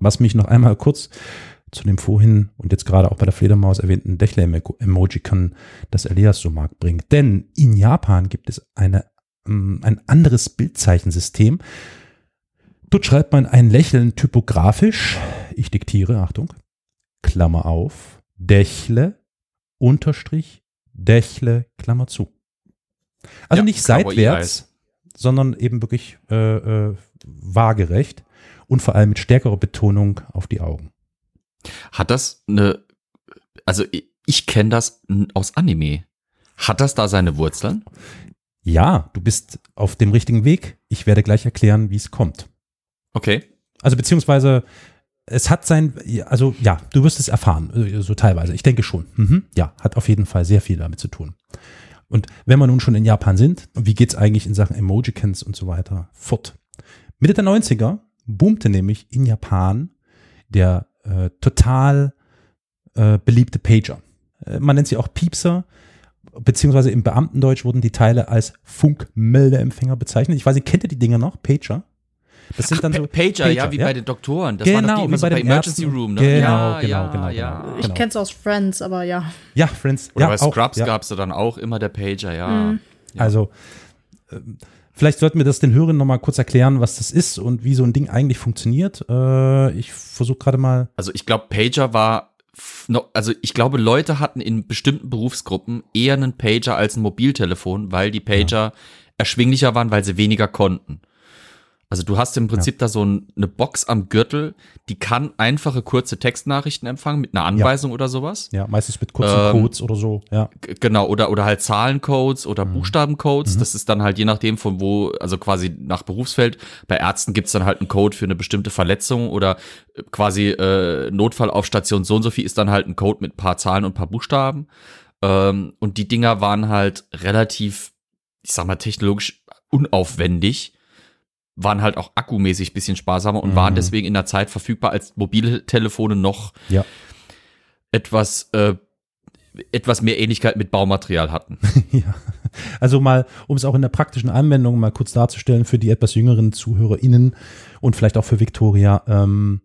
Was mich noch einmal kurz zu dem vorhin und jetzt gerade auch bei der Fledermaus erwähnten Dächler-Emojicon, das Elias so mag, bringt. Denn in Japan gibt es eine, ähm, ein anderes Bildzeichensystem. Dort schreibt man ein Lächeln typografisch. Ich diktiere, Achtung, Klammer auf, Dächle, Unterstrich, Dächle, Klammer zu. Also Ja, nicht seitwärts, sondern eben wirklich äh, äh, waagerecht und vor allem mit stärkerer Betonung auf die Augen. Hat das eine, also ich, kenne das aus Anime. Hat das da seine Wurzeln? Ja, du bist auf dem richtigen Weg. Ich werde gleich erklären, wie es kommt. Okay. Also beziehungsweise es hat sein, also ja, du wirst es erfahren, äh, so teilweise. Ich denke schon. Mhm. Ja, hat auf jeden Fall sehr viel damit zu tun. Und wenn wir nun schon in Japan sind, wie geht's eigentlich in Sachen Emojicons und so weiter fort? Mitte der 90er boomte nämlich in Japan der äh, total äh, beliebte Pager. Äh, man nennt sie auch Piepser, beziehungsweise im Beamtendeutsch wurden die Teile als Funkmeldeempfänger bezeichnet. Ich weiß nicht, kennt ihr die Dinger noch? Pager? Das sind dann Pa- so Pager, ja, wie bei den Doktoren. Das waren doch die Genau, immer wie so bei bei Emergency Ärzten. Room, ne? Genau, ja, genau, ja, genau, ja. genau. Ich kenn's aus Friends, aber ja. Ja, Friends. Oder ja, bei auch, Scrubs ja. gab's da dann auch immer der Pager, ja. Mhm. Ja. Also, ähm, vielleicht sollten wir das den Hörern nochmal kurz erklären, was das ist und wie so ein Ding eigentlich funktioniert. Äh, ich versuche gerade mal. Also ich glaube, Pager war, also ich glaube, Leute hatten in bestimmten Berufsgruppen eher einen Pager als ein Mobiltelefon, weil die Pager erschwinglicher waren, weil sie weniger konnten. Also du hast im Prinzip da so ein, eine Box am Gürtel, die kann einfache kurze Textnachrichten empfangen mit einer Anweisung oder sowas. Ja, meistens mit kurzen Ähm, Codes oder so. Ja, Genau, oder, oder halt Zahlencodes oder Mhm. Buchstabencodes. Das ist dann halt je nachdem von wo, also quasi nach Berufsfeld. Bei Ärzten gibt's dann halt einen Code für eine bestimmte Verletzung oder äh, quasi äh, Notfall auf Station so und so viel ist dann halt ein Code mit ein paar Zahlen und ein paar Buchstaben. Ähm, und die Dinger waren halt relativ, ich sag mal, technologisch unaufwendig. Waren halt auch akkumäßig bisschen sparsamer und Mhm. waren deswegen in der Zeit verfügbar, als mobile Telefone noch ja. etwas, äh, etwas mehr Ähnlichkeit mit Baumaterial hatten. ja. Also mal, um es auch in der praktischen Anwendung mal kurz darzustellen für die etwas jüngeren ZuhörerInnen und vielleicht auch für Victoria, ähm,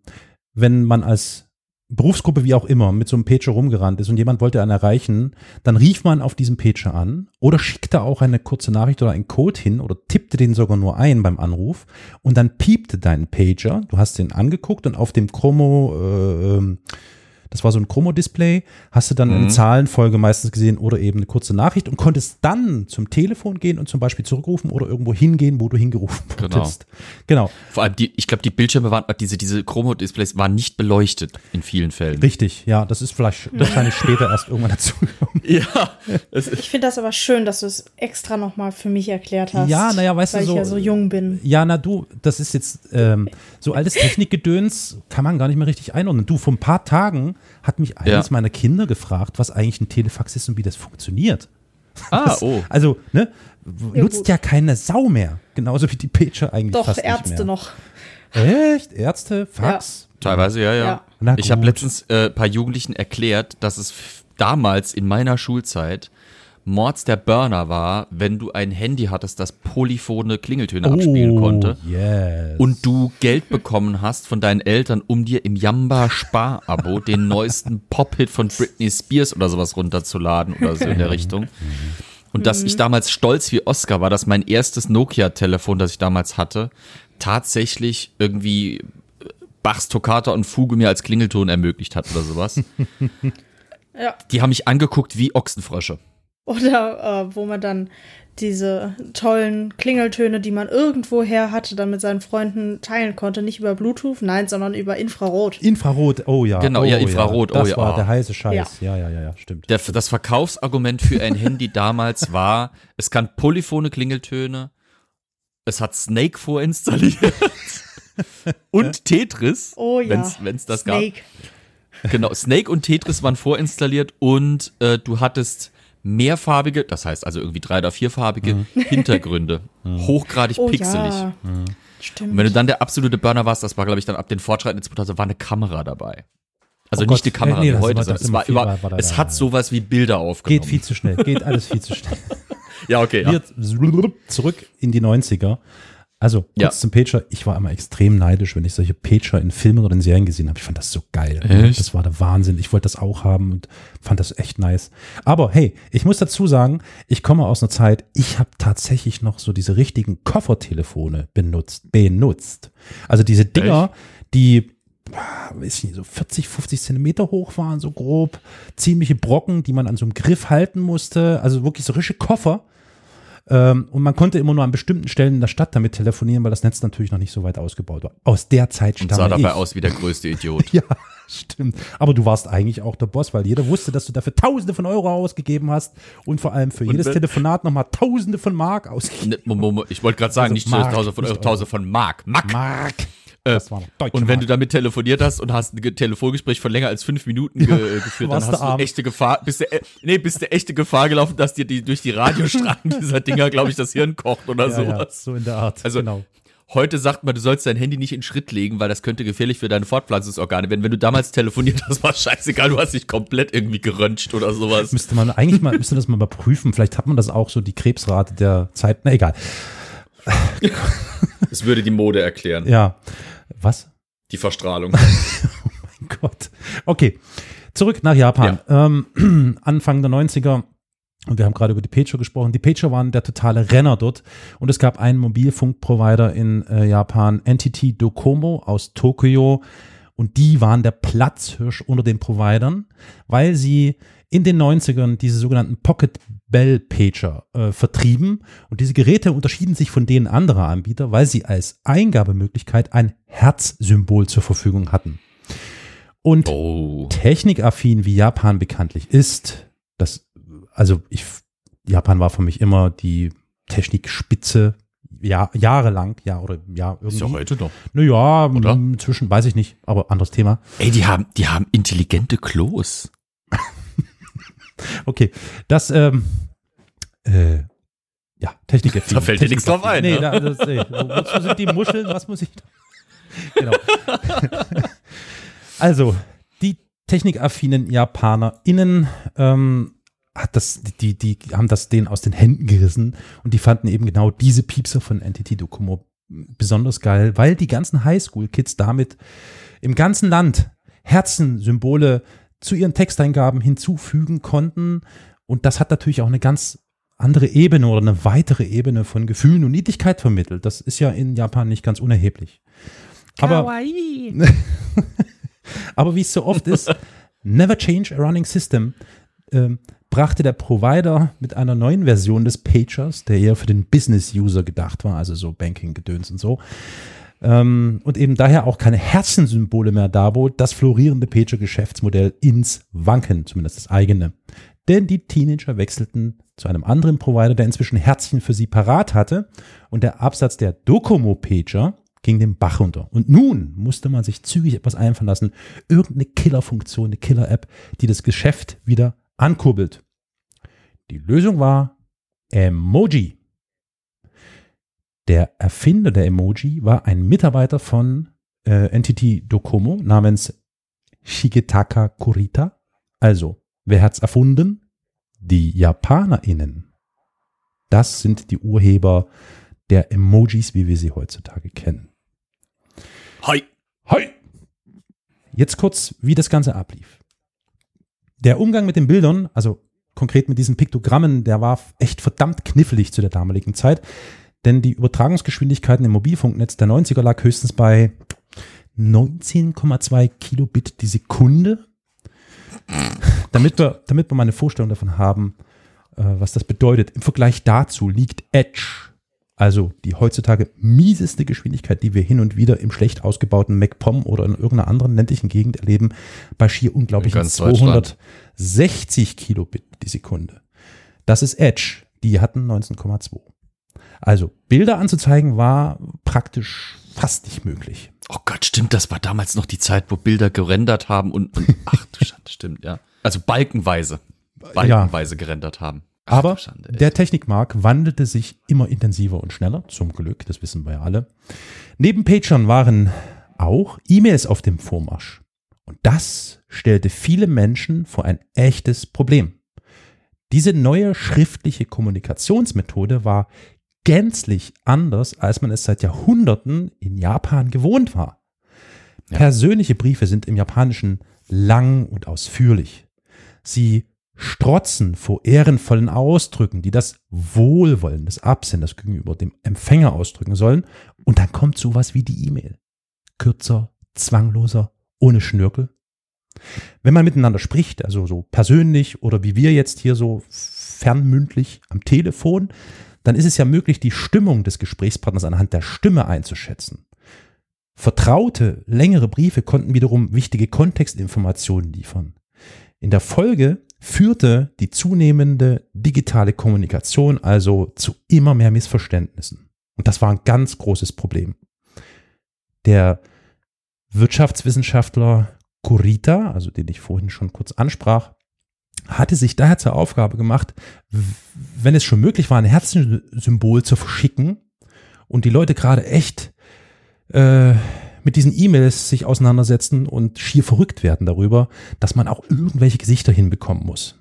wenn man als Berufsgruppe wie auch immer mit so einem Pager rumgerannt ist und jemand wollte einen erreichen, dann rief man auf diesem Pager an oder schickte auch eine kurze Nachricht oder einen Code hin oder tippte den sogar nur ein beim Anruf und dann piepte dein Pager. Du hast den angeguckt und auf dem Chromo, äh, ähm, das war so ein Chromo-Display, hast du dann eine Mhm. Zahlenfolge meistens gesehen oder eben eine kurze Nachricht und konntest dann zum Telefon gehen und zum Beispiel zurückrufen oder irgendwo hingehen, wo du hingerufen Genau. wurdest. Genau. Vor allem die, ich glaube, die Bildschirme waren, diese, diese Chromo-Displays waren nicht beleuchtet in vielen Fällen. Richtig, ja, das ist vielleicht wahrscheinlich später erst irgendwann dazu gekommen. Ja, Ich finde das aber schön, dass du es extra nochmal für mich erklärt hast. Ja, na ja, weißt du, weil so- ich ja so jung bin. Ja, na du, das ist jetzt ähm, so altes Technikgedöns kann man gar nicht mehr richtig einordnen. Du, vor ein paar Tagen hat mich eines Ja. meiner Kinder gefragt, was eigentlich ein Telefax ist und wie das funktioniert. ah, Das, oh. Also, ne, Ja, nutzt gut. ja keine Sau mehr. Genauso wie die Pager eigentlich Doch, fast Ärzte nicht mehr. noch. Echt? Ärzte? Fax? Teilweise, ja, ja. Ja. Ich habe letztens äh, paar Jugendlichen erklärt, dass es damals in meiner Schulzeit Mords der Burner war, wenn du ein Handy hattest, das polyphone Klingeltöne abspielen konnte. Oh, Yes. Und du Geld bekommen hast von deinen Eltern, um dir im Jamba Spar-Abo den neuesten Pop-Hit von Britney Spears oder sowas runterzuladen oder so in der Richtung. Und dass ich damals stolz wie Oscar war, dass mein erstes Nokia-Telefon, das ich damals hatte, tatsächlich irgendwie Bachs Toccata und Fuge mir als Klingelton ermöglicht hat oder sowas. Ja. Die haben mich angeguckt wie Ochsenfrösche. Oder äh, wo man dann diese tollen Klingeltöne, die man irgendwoher hatte, dann mit seinen Freunden teilen konnte. Nicht über Bluetooth, nein, sondern über Infrarot. Infrarot, oh ja. Genau, oh, ja, Infrarot, ja. Das oh ja. war der heiße Scheiß. Ja, ja, ja, ja, stimmt. Der, das Verkaufsargument für ein Handy damals war, es kann polyphone Klingeltöne, es hat Snake vorinstalliert und Tetris, Oh ja. wenn es das gab. Snake. Genau, Snake und Tetris waren vorinstalliert und äh, du hattest mehrfarbige, das heißt also irgendwie drei- oder vierfarbige Hintergründe. Hochgradig Oh pixelig. ja. Stimmt. Und wenn du dann der absolute Burner warst, das war, glaube ich, dann ab den fortschreitenden 2000, war eine Kamera dabei. Also Oh nicht Gott, die Kamera äh, nee, wie heute, sondern es war über, war- es hat sowas wie Bilder aufgenommen. Geht viel zu schnell, geht alles viel zu schnell. Ja, okay. Ja. Wir zurück in die 90er. Also, kurz Ja. zum Pager. Ich war immer extrem neidisch, wenn ich solche Pager in Filmen oder in Serien gesehen habe. Ich fand das so geil. Echt? Das war der Wahnsinn. Ich wollte das auch haben und fand das echt nice. Aber hey, ich muss dazu sagen, ich komme aus einer Zeit, ich habe tatsächlich noch so diese richtigen Koffertelefone benutzt, benutzt. Also diese Dinger, die ah, weiß ich nicht, so 40, 50 Zentimeter hoch waren, so grob. Ziemliche Brocken, die man an so einem Griff halten musste. Also wirklich so richtige Koffer. Ähm, und man konnte immer nur an bestimmten Stellen in der Stadt damit telefonieren, weil das Netz natürlich noch nicht so weit ausgebaut war. Aus der Zeit Und stamme sah dabei ich. aus wie der größte Idiot. Ja, stimmt. Aber du warst eigentlich auch der Boss, weil jeder wusste, dass du dafür Tausende von Euro ausgegeben hast und vor allem für jedes wenn- Telefonat nochmal Tausende von Mark ausgegeben. Ne, Mo- Mo- Ich wollte gerade sagen, Also nicht Mark, tausende von Euro. tausende von Mark. Mark. Mark. Deutsche Und wenn du damit telefoniert hast und hast ein Ge- Telefongespräch von länger als fünf Minuten ge äh, geführt, dann hast du arm. echte Gefahr, bist du, äh, nee, bist du echte Gefahr gelaufen, dass dir die durch die Radiostrahlen dieser Dinger, glaube ich, das Hirn kocht oder ja, ja, sowas. so in der Art. Also genau. heute sagt man, du sollst dein Handy nicht in Schritt legen, weil das könnte gefährlich für deine Fortpflanzungsorgane werden. Wenn du damals telefoniert hast, war scheißegal, du hast dich komplett irgendwie geröntgt oder sowas. Müsste man eigentlich mal, müsste das mal überprüfen. Vielleicht hat man das auch so, die Krebsrate der Zeit. Na egal. Das würde die Mode erklären, Ja. Was? die Verstrahlung. Mein Gott. Okay. Zurück nach Japan. Ähm, Anfang der 90er. Und wir haben gerade über die Pager gesprochen. Die Pager waren der totale Renner dort. Und es gab einen Mobilfunkprovider in äh, Japan, NTT Docomo aus Tokio. Und die waren der Platzhirsch unter den Providern, weil sie in den 90ern diese sogenannten Pocket Bell Pager äh, vertrieben. Und diese Geräte unterschieden sich von denen anderer Anbieter, weil sie als Eingabemöglichkeit ein Herzsymbol zur Verfügung hatten. Und Oh. technikaffin wie Japan bekanntlich ist, das, also ich, Japan war für mich immer die Technikspitze, ja, jahrelang, ja, oder ja, Ist ja irgendwie. heute noch. Naja, Oder? inzwischen weiß ich nicht, aber anderes Thema. Ey, die haben, die haben intelligente Klos. Okay, das, ähm, äh, ja, Technikaffin. Da fällt dir nichts drauf ein, Nee, ne? da, das, ey, wozu sind die Muscheln? Was muss ich da? Genau. also, die technikaffinen JapanerInnen ähm, hat das, die, die haben das denen aus den Händen gerissen und die fanden eben genau diese Piepser von NTT Docomo besonders geil, weil die ganzen Highschool-Kids damit im ganzen Land Herzensymbole zu ihren Texteingaben hinzufügen konnten. Und das hat natürlich auch eine ganz andere Ebene oder eine weitere Ebene von Gefühlen und Niedlichkeit vermittelt. Das ist ja in Japan nicht ganz unerheblich. Aber, aber wie es so oft ist, never change a running system, ähm, brachte der Provider mit einer neuen Version des Pagers, der eher für den Business-User gedacht war, also so Banking-Gedöns und so, ähm, und eben daher auch keine Herzensymbole mehr darbot, das florierende Pager-Geschäftsmodell ins Wanken, zumindest das eigene. Denn die Teenager wechselten zu einem anderen Provider, der inzwischen Herzchen für sie parat hatte und der Absatz der Docomo-Pager ging den Bach runter. Und nun musste man sich zügig etwas einfallen lassen, irgendeine Killerfunktion, eine Killer-App, die das Geschäft wieder ankurbelt. Die Lösung war Emoji. Der Erfinder der Emoji war ein Mitarbeiter von äh, NTT Docomo namens Shigetaka Kurita. Also, wer hat's erfunden? Die JapanerInnen. Das sind die Urheber der Emojis, wie wir sie heutzutage kennen. Hi. Hi! Jetzt kurz, wie das Ganze ablief. Der Umgang mit den Bildern, also konkret mit diesen Piktogrammen, der war echt verdammt knifflig zu der damaligen Zeit, denn die Übertragungsgeschwindigkeiten im Mobilfunknetz der 90er lag höchstens bei 19,2 Kilobit die Sekunde. damit wir, damit wir mal eine Vorstellung davon haben, äh, was das bedeutet. Im Vergleich dazu liegt Edge, also die heutzutage mieseste Geschwindigkeit, die wir hin und wieder im schlecht ausgebauten MacPom oder in irgendeiner anderen ländlichen Gegend erleben, bei schier unglaublichen 260 Kilobit die Sekunde. Das ist Edge. Die hatten 19,2. Also Bilder anzuzeigen war praktisch fast nicht möglich. Oh Gott, stimmt, das war damals noch die Zeit, wo Bilder gerendert haben und, und ach du Schande, stimmt, ja. Also balkenweise, balkenweise ja. gerendert haben. Ach, Aber Schande, der Technikmarkt wandelte sich immer intensiver und schneller, zum Glück, das wissen wir ja alle. Neben Pagern waren auch E-Mails auf dem Vormarsch. Und das stellte viele Menschen vor ein echtes Problem. Diese neue schriftliche Kommunikationsmethode war gänzlich anders, als man es seit Jahrhunderten in Japan gewohnt war. Ja. Persönliche Briefe sind im Japanischen lang und ausführlich. Sie strotzen vor ehrenvollen Ausdrücken, die das Wohlwollen des Absenders gegenüber dem Empfänger ausdrücken sollen. Und dann kommt sowas wie die E-Mail. Kürzer, zwangloser, ohne Schnörkel. Wenn man miteinander spricht, also so persönlich oder wie wir jetzt hier so fernmündlich am Telefon, dann ist es ja möglich, die Stimmung des Gesprächspartners anhand der Stimme einzuschätzen. Vertraute, längere Briefe konnten wiederum wichtige Kontextinformationen liefern. In der Folge führte die zunehmende digitale Kommunikation also zu immer mehr Missverständnissen. Und das war ein ganz großes Problem. Der Wirtschaftswissenschaftler Kurita, also den ich vorhin schon kurz ansprach, hatte sich daher zur Aufgabe gemacht, wenn es schon möglich war, ein Herzsymbol zu verschicken und die Leute gerade echt äh, mit diesen E-Mails sich auseinandersetzen und schier verrückt werden darüber, dass man auch irgendwelche Gesichter hinbekommen muss.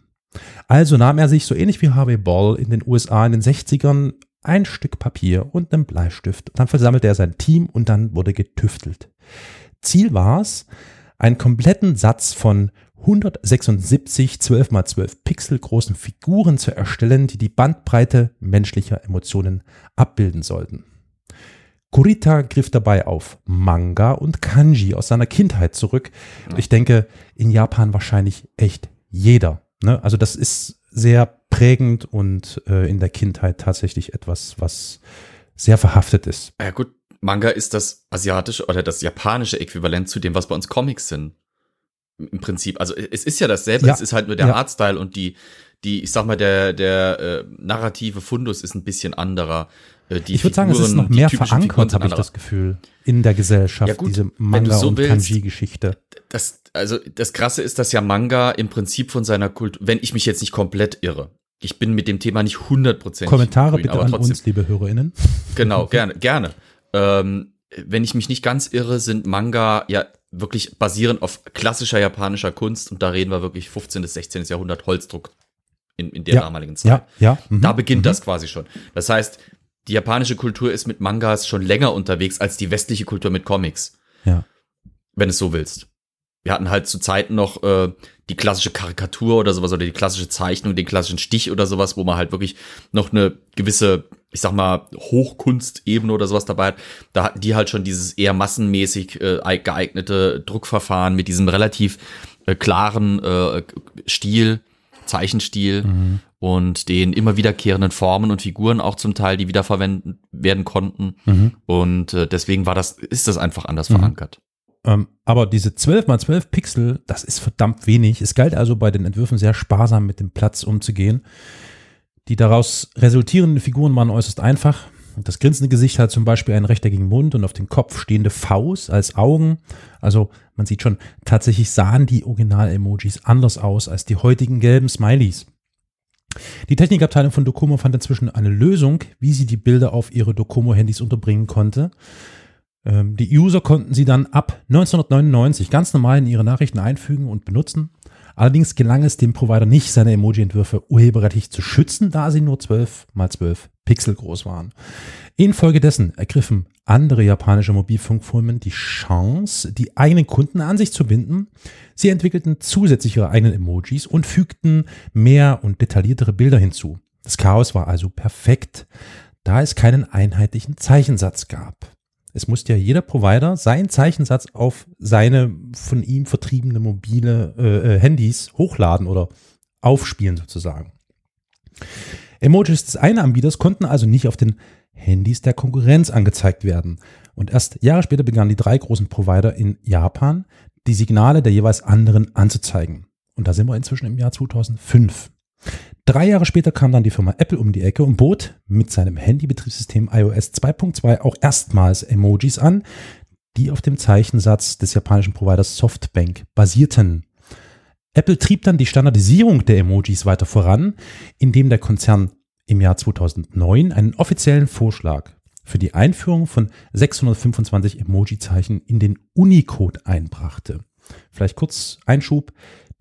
Also nahm er sich so ähnlich wie Harvey Ball in den USA in den 60ern ein Stück Papier und einen Bleistift. Dann versammelte er sein Team und dann wurde getüftelt. Ziel war es, einen kompletten Satz von 176 12 mal 12 Pixel großen Figuren zu erstellen, die die Bandbreite menschlicher Emotionen abbilden sollten. Kurita griff dabei auf Manga und Kanji aus seiner Kindheit zurück. Ich denke, in Japan wahrscheinlich echt jeder. Ne? Also das ist sehr prägend und äh, in der Kindheit tatsächlich etwas, was sehr verhaftet ist. Ja gut, Manga ist das asiatische oder das japanische Äquivalent zu dem, was bei uns Comics sind im Prinzip. Also es ist ja dasselbe, ja. es ist halt nur der ja. Artstyle und die, die, ich sag mal, der, der äh, narrative Fundus ist ein bisschen anderer. Äh, die ich würde sagen, es ist noch mehr verankert, habe ich das Gefühl, in der Gesellschaft, ja gut, diese Manga- so und Kanji-Geschichte. Das, also das Krasse ist, dass ja Manga im Prinzip von seiner Kultur, wenn ich mich jetzt nicht komplett irre, ich bin mit dem Thema nicht hundertprozentig Kommentare grün, bitte an trotzdem, uns, liebe HörerInnen. Genau, gerne, gerne. Ähm, wenn ich mich nicht ganz irre, sind Manga ja wirklich basierend auf klassischer japanischer Kunst und da reden wir wirklich 15. bis 16. Jahrhundert Holzdruck in, in der ja, damaligen Zeit. Ja, ja. Mhm, da beginnt mhm. das quasi schon. Das heißt, die japanische Kultur ist mit Mangas schon länger unterwegs als die westliche Kultur mit Comics. Ja. Wenn es so willst. Wir hatten halt zu Zeiten noch äh, die klassische Karikatur oder sowas oder die klassische Zeichnung, den klassischen Stich oder sowas, wo man halt wirklich noch eine gewisse ich sag mal, Hochkunstebene oder sowas dabei hat, da hatten die halt schon dieses eher massenmäßig äh, geeignete Druckverfahren mit diesem relativ äh, klaren äh, Stil, Zeichenstil mhm. und den immer wiederkehrenden Formen und Figuren auch zum Teil, die wiederverwendet werden konnten. Mhm. Und äh, deswegen war das, ist das einfach anders mhm. verankert. Ähm, aber diese 12 mal 12 Pixel, das ist verdammt wenig. Es galt also bei den Entwürfen sehr sparsam mit dem Platz umzugehen. Die daraus resultierenden Figuren waren äußerst einfach. Das grinsende Gesicht hat zum Beispiel einen rechteckigen Mund und auf dem Kopf stehende Faust als Augen. Also man sieht schon, tatsächlich sahen die Original-Emojis anders aus als die heutigen gelben Smileys. Die Technikabteilung von Docomo fand inzwischen eine Lösung, wie sie die Bilder auf ihre Docomo-Handys unterbringen konnte. Ähm, die User konnten sie dann ab 1999 ganz normal in ihre Nachrichten einfügen und benutzen. Allerdings gelang es dem Provider nicht, seine Emoji-Entwürfe urheberrechtlich zu schützen, da sie nur 12 mal 12 Pixel groß waren. Infolgedessen ergriffen andere japanische Mobilfunkfirmen die Chance, die eigenen Kunden an sich zu binden. Sie entwickelten zusätzlich ihre eigenen Emojis und fügten mehr und detailliertere Bilder hinzu. Das Chaos war also perfekt, da es keinen einheitlichen Zeichensatz gab. Es musste ja jeder Provider seinen Zeichensatz auf seine von ihm vertriebene mobile äh, äh, Handys hochladen oder aufspielen sozusagen. Emojis des einen Anbieters konnten also nicht auf den Handys der Konkurrenz angezeigt werden. Und erst Jahre später begannen die drei großen Provider in Japan, die Signale der jeweils anderen anzuzeigen. Und da sind wir inzwischen im Jahr 2005. Drei Jahre später kam dann die Firma Apple um die Ecke und bot mit seinem Handybetriebssystem iOS 2.2 auch erstmals Emojis an, die auf dem Zeichensatz des japanischen Providers Softbank basierten. Apple trieb dann die Standardisierung der Emojis weiter voran, indem der Konzern im Jahr 2009 einen offiziellen Vorschlag für die Einführung von 625 Emoji-Zeichen in den Unicode einbrachte. Vielleicht kurz Einschub.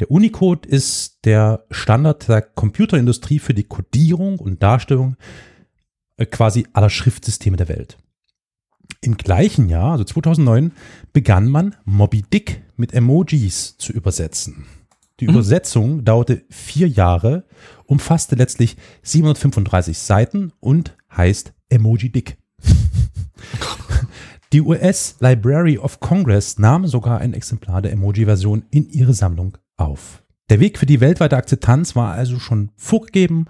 Der Unicode ist der Standard der Computerindustrie für die Codierung und Darstellung äh, quasi aller Schriftsysteme der Welt. Im gleichen Jahr, also 2009, begann man Moby Dick mit Emojis zu übersetzen. Die mhm. Übersetzung dauerte vier Jahre, umfasste letztlich 735 Seiten und heißt Emoji Dick. Die US Library of Congress nahm sogar ein Exemplar der Emoji-Version in ihre Sammlung auf. Der Weg für die weltweite Akzeptanz war also schon vorgegeben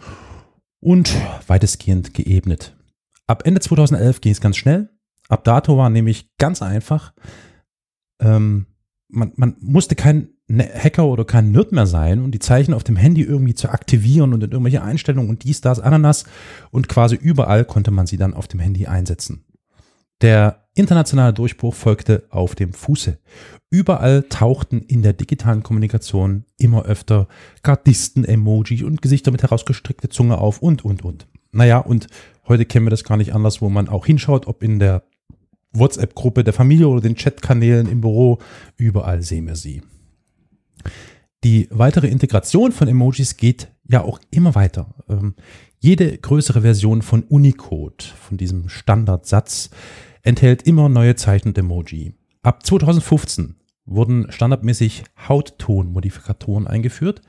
und weitestgehend geebnet. Ab Ende 2011 ging es ganz schnell. Ab dato war nämlich ganz einfach. Ähm, man, man musste kein ne-, Hacker oder kein Nerd mehr sein und die Zeichen auf dem Handy irgendwie zu aktivieren und in irgendwelche Einstellungen und dies, das, Ananas und quasi überall konnte man sie dann auf dem Handy einsetzen. Der internationale Durchbruch folgte auf dem Fuße. Überall tauchten in der digitalen Kommunikation immer öfter Gardisten-Emoji und Gesichter mit herausgestreckter Zunge auf und, und, und. Naja, und heute kennen wir das gar nicht anders, wo man auch hinschaut, ob in der WhatsApp-Gruppe der Familie oder den Chatkanälen im Büro, überall sehen wir sie. Die weitere Integration von Emojis geht ja auch immer weiter. Ähm, jede größere Version von Unicode, von diesem Standardsatz, enthält immer neue Zeichen und Emoji. Ab 2015 wurden standardmäßig Hauttonmodifikatoren eingeführt.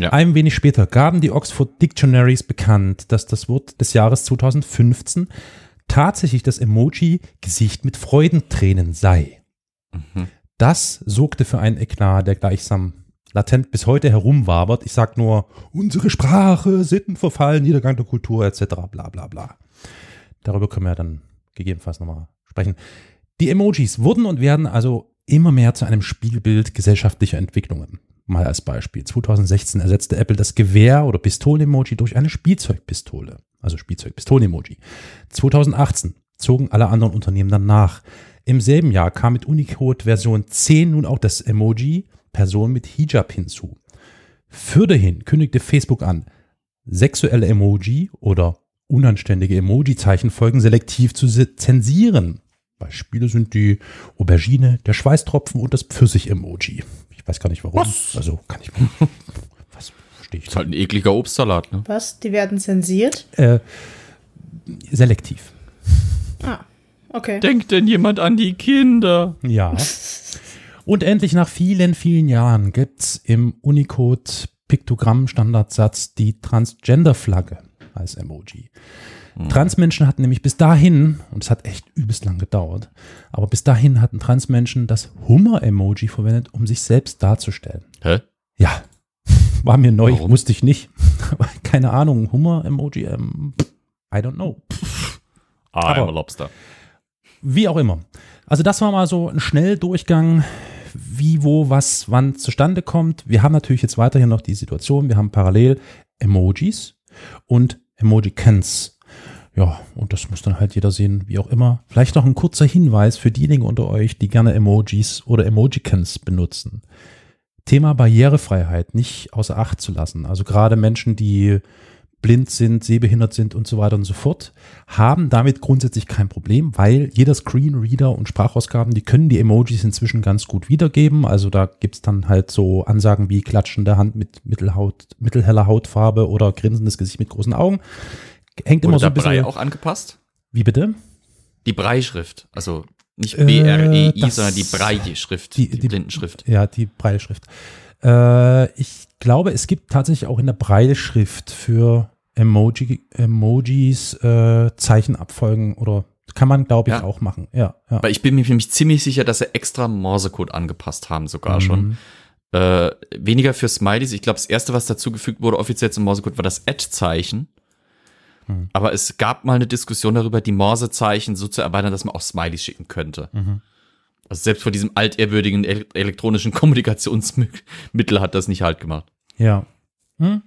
Ja. Ein wenig später gaben die Oxford Dictionaries bekannt, dass das Wort des Jahres 2015 tatsächlich das Emoji Gesicht mit Freudentränen sei. Mhm. Das sorgte für einen Eklat, der gleichsam latent bis heute herumwabert. Ich sag nur, unsere Sprache, Sitten verfallen, Niedergang der Kultur etc. bla bla bla. Darüber können wir dann gegebenenfalls nochmal sprechen. Die Emojis wurden und werden also immer mehr zu einem Spiegelbild gesellschaftlicher Entwicklungen. Mal als Beispiel. 2016 ersetzte Apple das Gewehr- oder Pistolen-Emoji durch eine Spielzeugpistole. Also Spielzeugpistolen-Emoji. 2018 zogen alle anderen Unternehmen dann nach. Im selben Jahr kam mit Unicode Version 10 nun auch das Emoji Person mit Hijab hinzu. Fürderhin kündigte Facebook an, sexuelle Emoji oder unanständige Emoji-Zeichen folgen selektiv zu zensieren. Beispiele sind die Aubergine, der Schweißtropfen und das Pfirsich-Emoji. Ich weiß gar nicht warum. Was? Also kann ich. Was verstehe ich? Das ist halt ein ekliger Obstsalat, ne? Was? Die werden zensiert? Äh, selektiv. Ah, okay. Denkt denn jemand an die Kinder? Ja. Und endlich nach vielen, vielen Jahren gibt es im Unicode Piktogramm-Standardsatz die Transgender-Flagge als Emoji. Mhm. Transmenschen hatten nämlich bis dahin, und es hat echt übelst lang gedauert, aber bis dahin hatten Transmenschen das Hummer-Emoji verwendet, um sich selbst darzustellen. Hä? Ja. War mir neu, Warum? wusste ich nicht. Keine Ahnung, Hummer-Emoji, ähm, I don't know. Ah, aber, Lobster. Wie auch immer. Also das war mal so ein Schnelldurchgang, wie, wo, was, wann zustande kommt. Wir haben natürlich jetzt weiterhin noch die Situation, wir haben parallel Emojis und Emoji-Cans. Ja, und das muss dann halt jeder sehen, wie auch immer. Vielleicht noch ein kurzer Hinweis für diejenigen unter euch, die gerne Emojis oder Emoji-Cans benutzen. Thema Barrierefreiheit nicht außer Acht zu lassen. Also gerade Menschen, die blind sind, sehbehindert sind und so weiter und so fort, haben damit grundsätzlich kein Problem, weil jeder Screenreader und Sprachausgaben, die können die Emojis inzwischen ganz gut wiedergeben. Also da gibt's dann halt so Ansagen wie klatschende Hand mit Mittelhaut, mittelheller Hautfarbe oder grinsendes Gesicht mit großen Augen. Hängt Wurde immer so ein bisschen. Brei auch angepasst? Wie bitte? Die Breischrift, also nicht B-R-E-I, äh, sondern die Breie-Schrift, die, die, die Blindenschrift. Ja, die Breie-Schrift. Äh, ich glaube, es gibt tatsächlich auch in der Breilschrift für Emoji, Emojis äh, Zeichenabfolgen oder Kann man, glaube ich, Ja. auch machen. Ja, ja. Weil ich bin mir nämlich ziemlich sicher, dass sie extra Morsecode angepasst haben, sogar Mhm. schon. Äh, weniger für Smileys. Ich glaube, das erste, was dazugefügt wurde, offiziell zum Morsecode, war das Ad-Zeichen. Mhm. Aber es gab mal eine Diskussion darüber, die Morsezeichen so zu erweitern, dass man auch Smileys schicken könnte. Mhm. Also selbst vor diesem altehrwürdigen el elektronischen Kommunikationsmittel hat das nicht halt gemacht. Ja. Hm?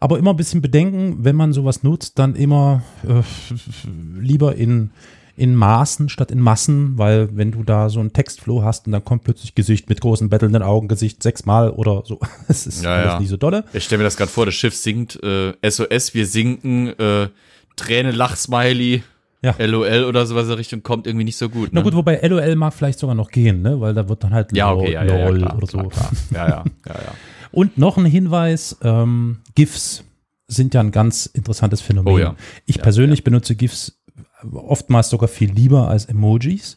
Aber immer ein bisschen bedenken, wenn man sowas nutzt, dann immer äh, lieber in, in Maßen statt in Massen, weil wenn du da so einen Textflow hast und dann kommt plötzlich Gesicht mit großen bettelnden Augen, Gesicht sechsmal oder so, das ist Ja, ja. nicht so dolle. Ich stelle mir das gerade vor, das Schiff sinkt, äh, SOS, wir sinken, äh, Träne, Lachsmiley, Ja. LOL oder sowas in der Richtung kommt irgendwie nicht so gut. Na ne? gut, wobei LOL mag vielleicht sogar noch gehen, ne? weil da wird dann halt ja, LOL, okay, ja, ja, ja, LOL klar, oder so. klar, klar. Ja, ja, ja, ja. Und noch ein Hinweis, ähm, GIFs sind ja ein ganz interessantes Phänomen. Oh ja. Ich Ja, persönlich benutze GIFs oftmals sogar viel lieber als Emojis,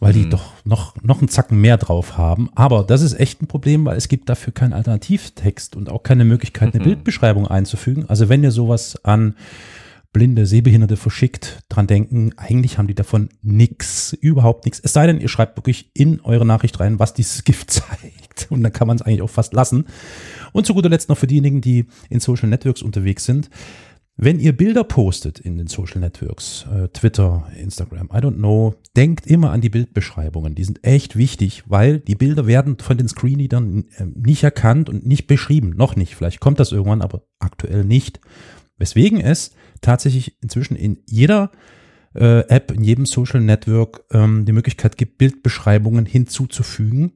weil Mhm. die doch noch, noch einen Zacken mehr drauf haben. Aber das ist echt ein Problem, weil es gibt dafür keinen Alternativtext und auch keine Möglichkeit, Mhm. eine Bildbeschreibung einzufügen. Also wenn ihr sowas an Blinde, Sehbehinderte verschickt, dran denken, eigentlich haben die davon nix, überhaupt nichts. Es sei denn, ihr schreibt wirklich in eure Nachricht rein, was dieses Gift zeigt. Und dann kann man es eigentlich auch fast lassen. Und zu guter Letzt noch für diejenigen, die in Social Networks unterwegs sind. Wenn ihr Bilder postet in den Social Networks, äh, Twitter, Instagram, I don't know, denkt immer an die Bildbeschreibungen. Die sind echt wichtig, weil die Bilder werden von den Screenreadern äh, nicht erkannt und nicht beschrieben. Noch nicht. Vielleicht kommt das irgendwann, aber aktuell nicht. Weswegen es tatsächlich inzwischen in jeder äh, App, in jedem Social Network ähm, die Möglichkeit gibt, Bildbeschreibungen hinzuzufügen.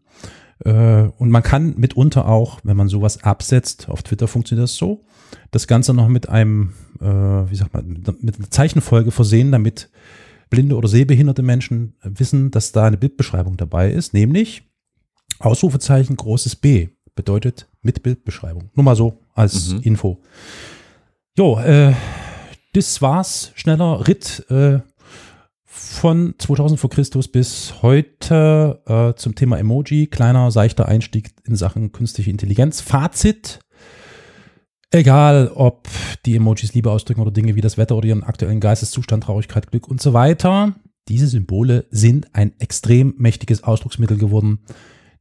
Äh, und man kann mitunter auch, wenn man sowas absetzt, auf Twitter funktioniert das so, das Ganze noch mit einem, äh, wie sagt man, mit, einer Zeichenfolge versehen, damit blinde oder sehbehinderte Menschen wissen, dass da eine Bildbeschreibung dabei ist, nämlich Ausrufezeichen großes B bedeutet mit Bildbeschreibung. Nur mal so als Mhm. Info. Jo, äh, das war's. Schneller Ritt äh, von 2000 vor Christus bis heute äh, zum Thema Emoji. Kleiner, seichter Einstieg in Sachen künstliche Intelligenz. Fazit. Egal, ob die Emojis Liebe ausdrücken oder Dinge wie das Wetter oder ihren aktuellen Geisteszustand, Traurigkeit, Glück und so weiter. Diese Symbole sind ein extrem mächtiges Ausdrucksmittel geworden,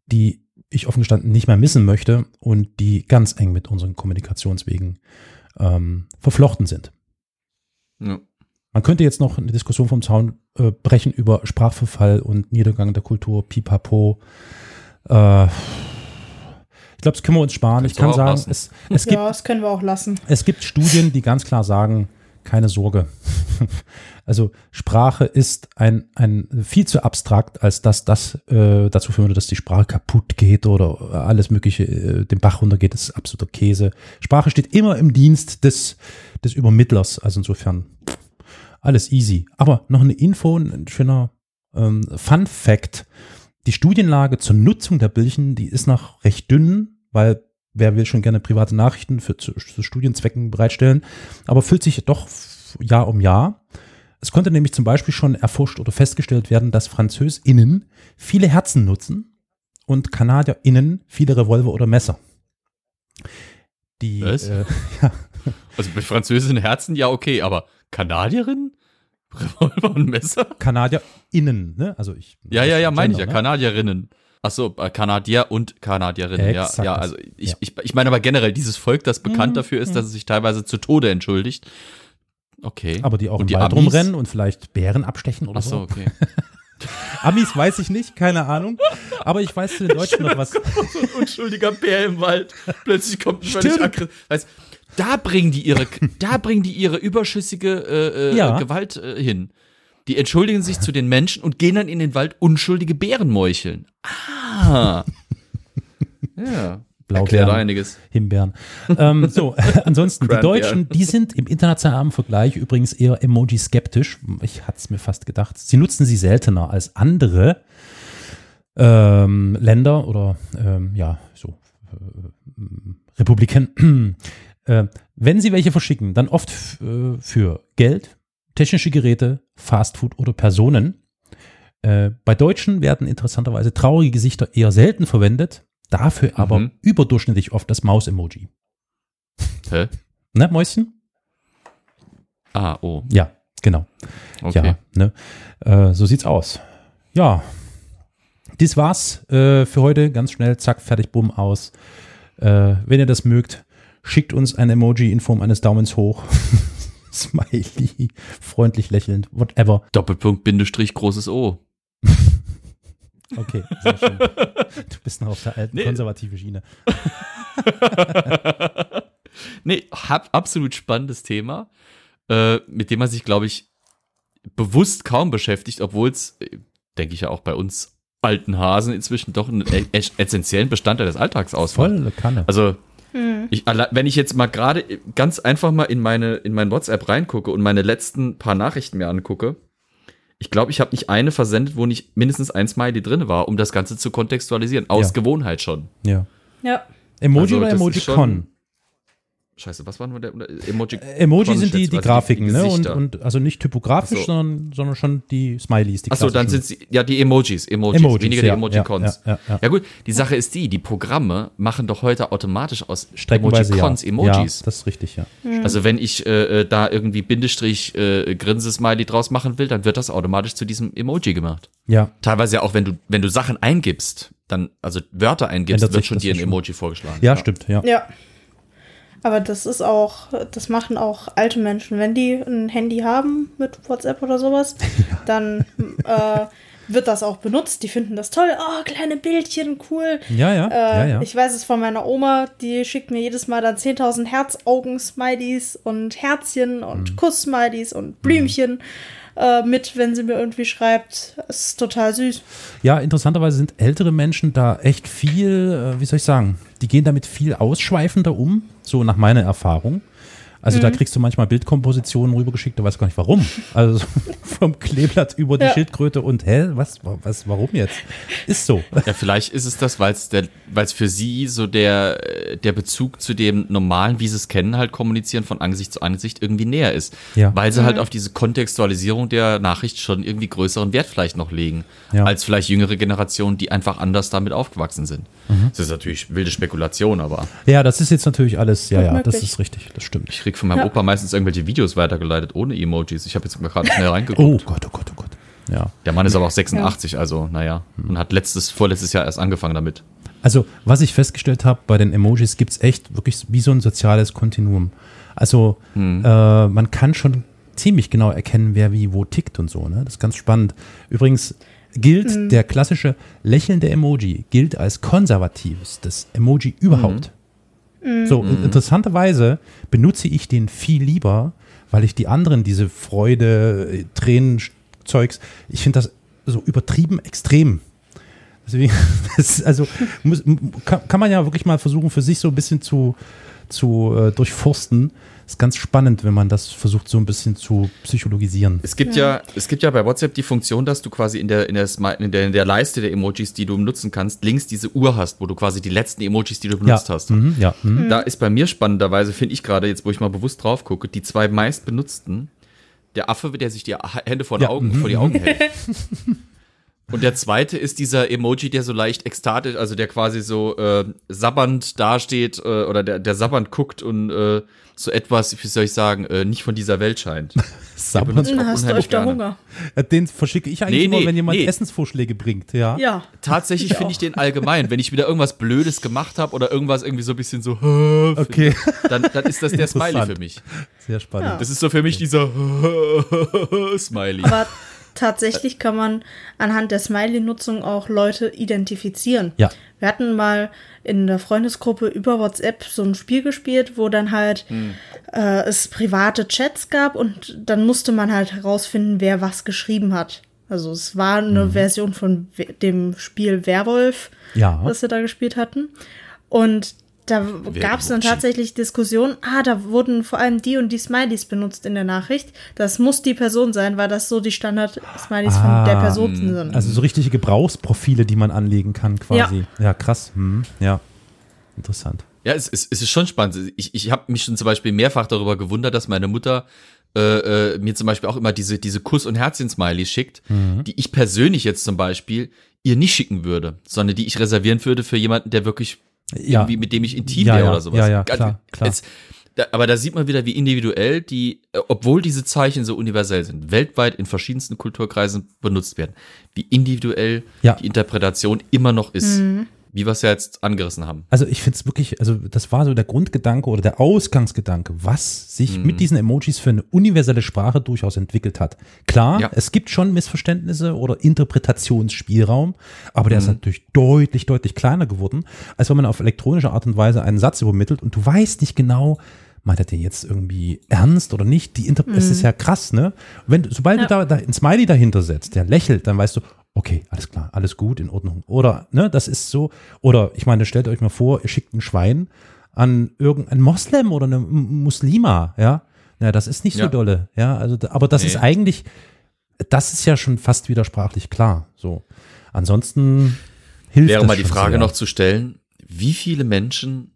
die ich offen gestanden nicht mehr missen möchte und die ganz eng mit unseren Kommunikationswegen ähm, verflochten sind. Ja. Man könnte jetzt noch eine Diskussion vom Zaun äh, brechen über Sprachverfall und Niedergang der Kultur, pipapo. Äh, ich glaube, das können wir uns sparen. Kannst ich kann sagen, es, es, gibt, Ja, das können wir auch lassen. es gibt Studien, die ganz klar sagen, keine Sorge. Also Sprache ist ein, ein viel zu abstrakt, als dass das äh, dazu führen würde, dass die Sprache kaputt geht oder alles Mögliche äh, den Bach runtergeht. Das ist absoluter Käse. Sprache steht immer im Dienst des, des Übermittlers. Also insofern alles easy. Aber noch eine Info, ein schöner ähm, Fun Fact. Die Studienlage zur Nutzung der Bildchen, die ist noch recht dünn, weil wer will schon gerne private Nachrichten für zu, zu Studienzwecken bereitstellen, aber füllt sich doch Jahr um Jahr. Es konnte nämlich zum Beispiel schon erforscht oder festgestellt werden, dass FranzösInnen viele Herzen nutzen und KanadierInnen viele Revolver oder Messer. Die, Was? Äh, ja, Also mit französischen Herzen, ja, okay, aber Kanadierin? Revolver und Messer? KanadierInnen, ne? Also ich. Ja, ja, ja, meine ich ja, ne? Kanadierinnen. Achso, äh, Kanadier und Kanadierinnen, ja, Exakt ja, das. also ich, Ja. ich, ich meine aber generell dieses Volk, das bekannt Mhm, dafür ist, mhm. dass es sich teilweise zu Tode entschuldigt. Okay. Aber die auch und im die Wald Amis? rumrennen und vielleicht Bären abstechen oder Achso, so. okay. Amis weiß ich nicht, keine Ahnung. Aber ich weiß zu den Deutschen noch was. so ein unschuldiger Bär im Wald. Plötzlich kommt ein völlig aggressiv. Da bringen die ihre, da bringen die ihre überschüssige äh, äh, Ja. Gewalt äh, hin. Die entschuldigen sich zu den Menschen und gehen dann in den Wald unschuldige Bären meucheln. Ah. ja. Blaubeeren. Einiges. Himbeeren. ähm, so, ansonsten, die. Deutschen, die sind im internationalen Vergleich übrigens eher Emoji-skeptisch. Ich hatte es mir fast gedacht. Sie nutzen sie seltener als andere ähm, Länder oder ähm, ja, so äh, Republiken. äh, wenn sie welche verschicken, dann oft äh, für Geld, technische Geräte, Fastfood oder Personen. Äh, bei Deutschen werden interessanterweise traurige Gesichter eher selten verwendet, dafür aber Mhm. überdurchschnittlich oft das Maus-Emoji. Hä? Ne, Mäuschen? Ah, oh. Ja. Genau. Okay. Ja, ne? Äh, so sieht's aus. Ja. Das war's äh, für heute. Ganz schnell, zack, fertig, bumm, aus. Äh, wenn ihr das mögt, schickt uns ein Emoji in Form eines Daumens hoch. Smiley, freundlich lächelnd, whatever. Doppelpunkt, Bindestrich, großes O. Okay, sehr schön. Du bist noch auf der alten Nee. konservativen Schiene. nee, hab absolut spannendes Thema, äh, mit dem man sich, glaube ich, bewusst kaum beschäftigt, obwohl es, äh, denke ich ja auch bei uns alten Hasen inzwischen doch einen e essentiellen Bestandteil des Alltags ausmacht. Volle Kanne. Also, ich, alle- wenn ich jetzt mal gerade ganz einfach mal in meine, in mein WhatsApp reingucke und meine letzten paar Nachrichten mir angucke, ich glaube, ich habe nicht eine versendet, wo nicht mindestens ein Smiley drin war, um das Ganze zu kontextualisieren. Aus Ja. Gewohnheit schon. ja. Ja. Emoji Also, oder Emojicon? Schon- Scheiße, was war nur der Emoji? Äh, Emoji sind die, die also Grafiken, ne? Und, und also nicht typografisch, so. sondern, sondern schon die Smileys, die Achso, dann sind sie, ja, die Emojis, Emojis, Emojis, weniger die ja, Emojicons. ja, ja, ja. Ja gut, die Sache ist die, die Programme machen doch heute automatisch aus Emojicons ja. Emojis. Ja, das ist richtig, ja. Also wenn ich äh, äh, da irgendwie Bindestrich äh, Grinse-Smiley draus machen will, dann wird das automatisch zu diesem Emoji gemacht. Ja, Teilweise ja auch, wenn du, wenn du Sachen eingibst, dann, also Wörter eingibst, Ändert wird sich schon dir ein schon. Emoji vorgeschlagen. ja, stimmt, ja. Ja. Aber das ist auch, das machen auch alte Menschen. Wenn die ein Handy haben mit WhatsApp oder sowas, dann äh, wird das auch benutzt. Die finden das toll. Oh, kleine Bildchen, cool. Ja, ja, Äh, ja, ja. Ich weiß es von meiner Oma, die schickt mir jedes Mal dann 10.000 Herzaugen-Smileys und Herzchen Mhm. und Kuss-Smileys und Blümchen äh, mit, wenn sie mir irgendwie schreibt. Es ist total süß. Ja, interessanterweise sind ältere Menschen da echt viel, äh, wie soll ich sagen, die gehen damit viel ausschweifender um, so nach meiner Erfahrung. Also Mhm. da kriegst du manchmal Bildkompositionen rübergeschickt, du weißt gar nicht warum. Also vom Kleeblatt über die Ja. Schildkröte und hä, was, was, warum jetzt? Ist so. Ja, vielleicht ist es das, weil es für sie so der, äh, der Bezug zu dem normalen, wie sie es kennen, halt kommunizieren von Angesicht zu Angesicht irgendwie näher ist. Ja. Weil sie halt auf diese Kontextualisierung der Nachricht schon irgendwie größeren Wert vielleicht noch legen, Ja. als vielleicht jüngere Generationen, die einfach anders damit aufgewachsen sind. Mhm. Das ist natürlich wilde Spekulation, aber Ja, das ist jetzt natürlich alles, ja, ja, das ist richtig, das stimmt. ich krieg von meinem Ja. Opa meistens irgendwelche Videos weitergeleitet ohne Emojis. Ich habe jetzt mal gerade schnell reingeguckt. Oh Gott, oh Gott, oh Gott. Ja. Der Mann ist aber auch 86, also naja, und hat letztes, vorletztes Jahr erst angefangen damit. Also, was ich festgestellt habe, bei den Emojis gibt es echt wirklich wie so ein soziales Kontinuum. Also, äh, man kann schon ziemlich genau erkennen, wer wie wo tickt und so. Ne? Das ist ganz spannend. Übrigens gilt der klassische lächelnde Emoji gilt als konservativstes Emoji überhaupt. So, in- interessanterweise benutze ich den viel lieber, weil ich die anderen, diese Freude, äh, Tränen, Zeugs, ich finde das so übertrieben extrem. Deswegen, das ist also muss, kann, kann man ja wirklich mal versuchen, für sich so ein bisschen zu, zu äh, durchforsten. Ist ganz spannend, wenn man das versucht, so ein bisschen zu psychologisieren. Es gibt ja. es gibt ja bei WhatsApp die Funktion, dass du quasi in der, in der, Smi- in der, in der Leiste der Emojis, die du nutzen kannst, links diese Uhr hast, wo du quasi die letzten Emojis, die du benutzt ja, hast. mhm, ja, mhm. Da ist bei mir spannenderweise, finde ich gerade, jetzt wo ich mal bewusst drauf gucke, die zwei meist benutzten, der Affe, der sich die Hände vor, die Ja, Augen, mhm, vor die Augen hält. Und der zweite ist dieser Emoji, der so leicht ekstatisch, also der quasi so äh, sabbernd dasteht äh, oder der, der sabbernd guckt und äh, so etwas, wie soll ich sagen, äh, nicht von dieser Welt scheint. Sabber. benutzt- Dann hast du öfter gerne. Hunger. Den verschicke ich eigentlich Nee, immer, nee, wenn jemand nee. Essensvorschläge bringt. Ja. Ja. Tatsächlich Ich finde ich den allgemein. Wenn ich wieder irgendwas Blödes gemacht habe oder irgendwas irgendwie so ein bisschen so, Okay, dann, dann ist das der Smiley für mich. sehr spannend. Das ist so für mich dieser Smiley. Aber tatsächlich kann man anhand der Smiley-Nutzung auch Leute identifizieren. Ja. Wir hatten mal in der Freundesgruppe über WhatsApp so ein Spiel gespielt, wo dann halt äh, es private Chats gab und dann musste man halt herausfinden, wer was geschrieben hat. Also es war eine Version von dem Spiel Werwolf, Ja. was wir da gespielt hatten. Und da gab es dann tatsächlich Diskussionen, ah, da wurden vor allem die und die Smileys benutzt in der Nachricht. Das muss die Person sein, weil das so die Standard-Smileys von der Ah, Person sind. Also so richtige Gebrauchsprofile, die man anlegen kann, quasi. Ja, krass. Hm, ja. Interessant. Ja, es, es, es ist schon spannend. Ich, ich habe mich schon zum Beispiel mehrfach darüber gewundert, dass meine Mutter äh, äh, mir zum Beispiel auch immer diese, diese Kuss- und Herzchen-Smileys schickt, die ich persönlich jetzt zum Beispiel ihr nicht schicken würde, sondern die ich reservieren würde für jemanden, der wirklich Ja. irgendwie, mit dem ich intim Ja, wäre ja, oder sowas. ja, ja, Also, klar, klar. Es, da, aber da sieht man wieder, wie individuell die, äh, obwohl diese Zeichen so universell sind, weltweit in verschiedensten Kulturkreisen benutzt werden, wie individuell Ja. die Interpretation immer noch ist. Wie wir es ja jetzt angerissen haben. Also ich finde es wirklich, also das war so der Grundgedanke oder der Ausgangsgedanke, was sich Mhm. mit diesen Emojis für eine universelle Sprache durchaus entwickelt hat. Klar, Ja. es gibt schon Missverständnisse oder Interpretationsspielraum, aber der Mhm. ist natürlich deutlich, deutlich kleiner geworden, als wenn man auf elektronische Art und Weise einen Satz übermittelt und du weißt nicht genau, meint er den jetzt irgendwie ernst oder nicht? Die Inter Es ist ja krass, ne? Wenn, sobald Ja. du da, da ein Smiley dahinter setzt, der lächelt, dann weißt du, okay, alles klar, alles gut, in Ordnung. Oder, ne, das ist so, oder ich meine, stellt euch mal vor, ihr schickt ein Schwein an irgendein Moslem oder eine Muslima, ja. Na, das ist nicht so Ja. dolle, ja. Also, aber das Nee. ist eigentlich, das ist ja schon fast widersprachlich klar, so. Ansonsten hilft Wäre mal die Frage sehr. noch zu stellen, wie viele Menschen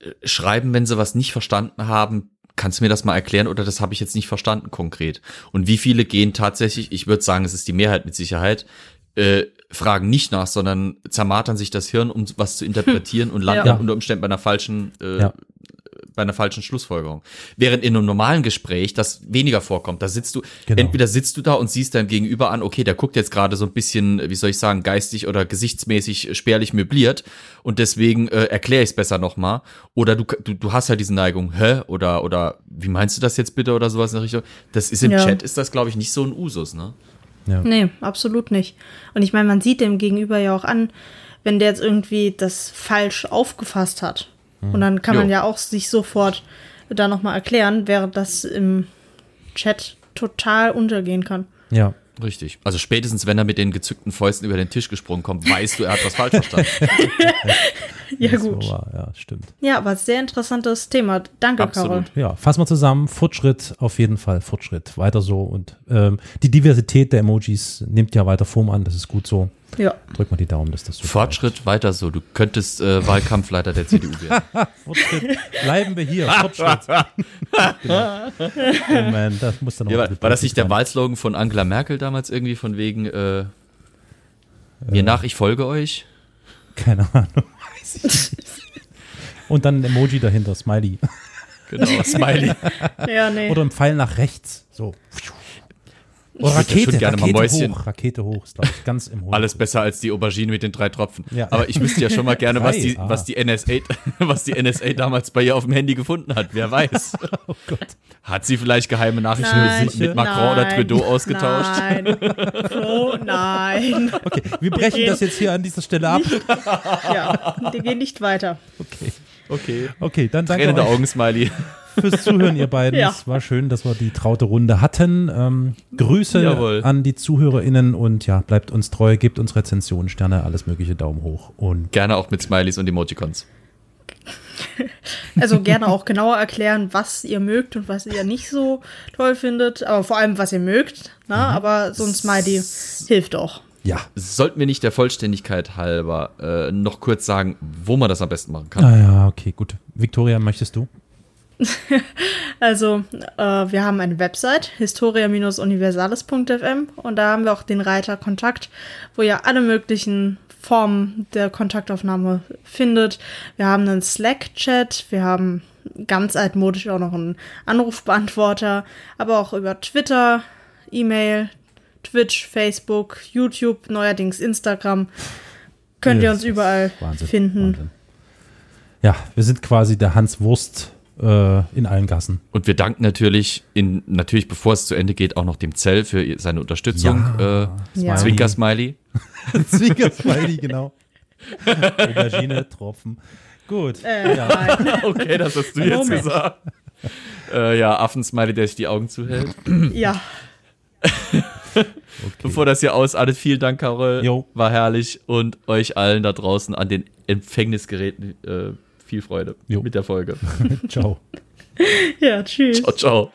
äh, schreiben, wenn sie was nicht verstanden haben, kannst du mir das mal erklären oder das habe ich jetzt nicht verstanden konkret? Und wie viele gehen tatsächlich, ich würde sagen, es ist die Mehrheit mit Sicherheit, äh, fragen nicht nach, sondern zermartern sich das Hirn, um was zu interpretieren und landen Ja. unter Umständen bei einer falschen äh, Ja. Bei einer falschen Schlussfolgerung. Während in einem normalen Gespräch das weniger vorkommt. Da sitzt du, Genau. entweder sitzt du da und siehst deinem Gegenüber an, okay, der guckt jetzt gerade so ein bisschen, wie soll ich sagen, geistig oder gesichtsmäßig spärlich möbliert und deswegen äh, erkläre ich es besser nochmal. Oder du, du, du hast halt diese Neigung, hä? Oder, oder wie meinst du das jetzt bitte oder sowas in der Richtung? Das ist im Ja. Chat, ist das, glaube ich, nicht so ein Usus, ne? Nee, absolut nicht. Und ich meine, man sieht dem Gegenüber ja auch an, wenn der jetzt irgendwie das falsch aufgefasst hat. Und dann kann man Jo. ja auch sich sofort da nochmal erklären, während das im Chat total untergehen kann. Ja. Richtig. Also spätestens, wenn er mit den gezückten Fäusten über den Tisch gesprungen kommt, weißt du, er hat was falsch verstanden. Ja, das gut. war- ja, stimmt. Ja, aber sehr interessantes Thema. Danke, Absolut. Carol. Ja, fassen wir zusammen. Fortschritt, auf jeden Fall Fortschritt. Weiter so. Und ähm, die Diversität der Emojis nimmt ja weiter Form an. Das ist gut so. Ja. Drück mal die Daumen, dass das so Fortschritt weiter so. Du könntest äh, Wahlkampfleiter der CDU werden. bleibt. Fortschritt. Bleiben wir hier. Fortschritt. genau. Oh man, das muss dann noch Ja, war, war das nicht der. Wahlslogan von Angela Merkel damals irgendwie von wegen äh, mir nach, ich folge euch? Keine Ahnung. Weiß ich nicht. Und dann ein Emoji dahinter, Smiley. Genau, Smiley. Ja, nee. Oder ein Pfeil nach rechts. So. Oder ja Rakete, schon gerne mal Rakete Mäuschen. hoch. Rakete hoch ist, glaube ich, ganz im Hohen. Alles besser als die Aubergine mit den drei Tropfen. Ja. Aber ich wüsste ja schon mal gerne, was die, ah. was die NSA, was die NSA damals bei ihr auf dem Handy gefunden hat. Wer weiß. Oh Gott. Hat sie vielleicht geheime Nachrichten Nein, mit, mit Macron oder nein, Trudeau ausgetauscht? Nein. Oh nein. Okay, wir brechen gehen- das jetzt hier an dieser Stelle ab. Ja, wir gehen nicht weiter. Okay. Okay. Okay, dann danke Tränende euch Augen-Smiley. fürs Zuhören, ihr beiden. Ja. Es war schön, dass wir die traute Runde hatten. Ähm, Grüße Jawohl. an die ZuhörerInnen und ja, bleibt uns treu, gebt uns Rezensionen, Sterne, alles mögliche, Daumen hoch. Und Gerne auch mit Smileys und Emojicons. Also gerne auch genauer erklären, was ihr mögt und was ihr nicht so toll findet. Aber vor allem, was ihr mögt. Ne? Aber so ein Smiley hilft auch. Ja. Sollten wir nicht der Vollständigkeit halber äh, noch kurz sagen, wo man das am besten machen kann? Ah ja, okay, gut. Victoria, möchtest du? Also, äh, wir haben eine Website, historia-universales.fm und da haben wir auch den Reiter Kontakt, wo ihr alle möglichen Formen der Kontaktaufnahme findet. Wir haben einen Slack-Chat, wir haben ganz altmodisch auch noch einen Anrufbeantworter, aber auch über Twitter, E-Mail, Twitch, Facebook, YouTube, neuerdings Instagram. Könnt ihr Ja, uns das ist überall Wahnsinn, finden. Wahnsinn. Ja, wir sind quasi der Hans Wurst äh, in allen Gassen. Und wir danken natürlich, in, natürlich bevor es zu Ende geht, auch noch dem Zell für seine Unterstützung. Ja. Äh, Ja. Zwinker-Smiley. Zwinker-Smiley, genau. Aubergine, Tropfen. Gut. Äh, ja. Okay, das hast du jetzt gesagt. Äh, ja, Affensmiley, der sich die Augen zuhält. ja. Bevor das hier ausartet, vielen Dank, Carol. Jo. War herrlich. Und euch allen da draußen an den Empfängnisgeräten äh, viel Freude Jo. mit der Folge. Ciao. Ja, tschüss. Ciao, ciao.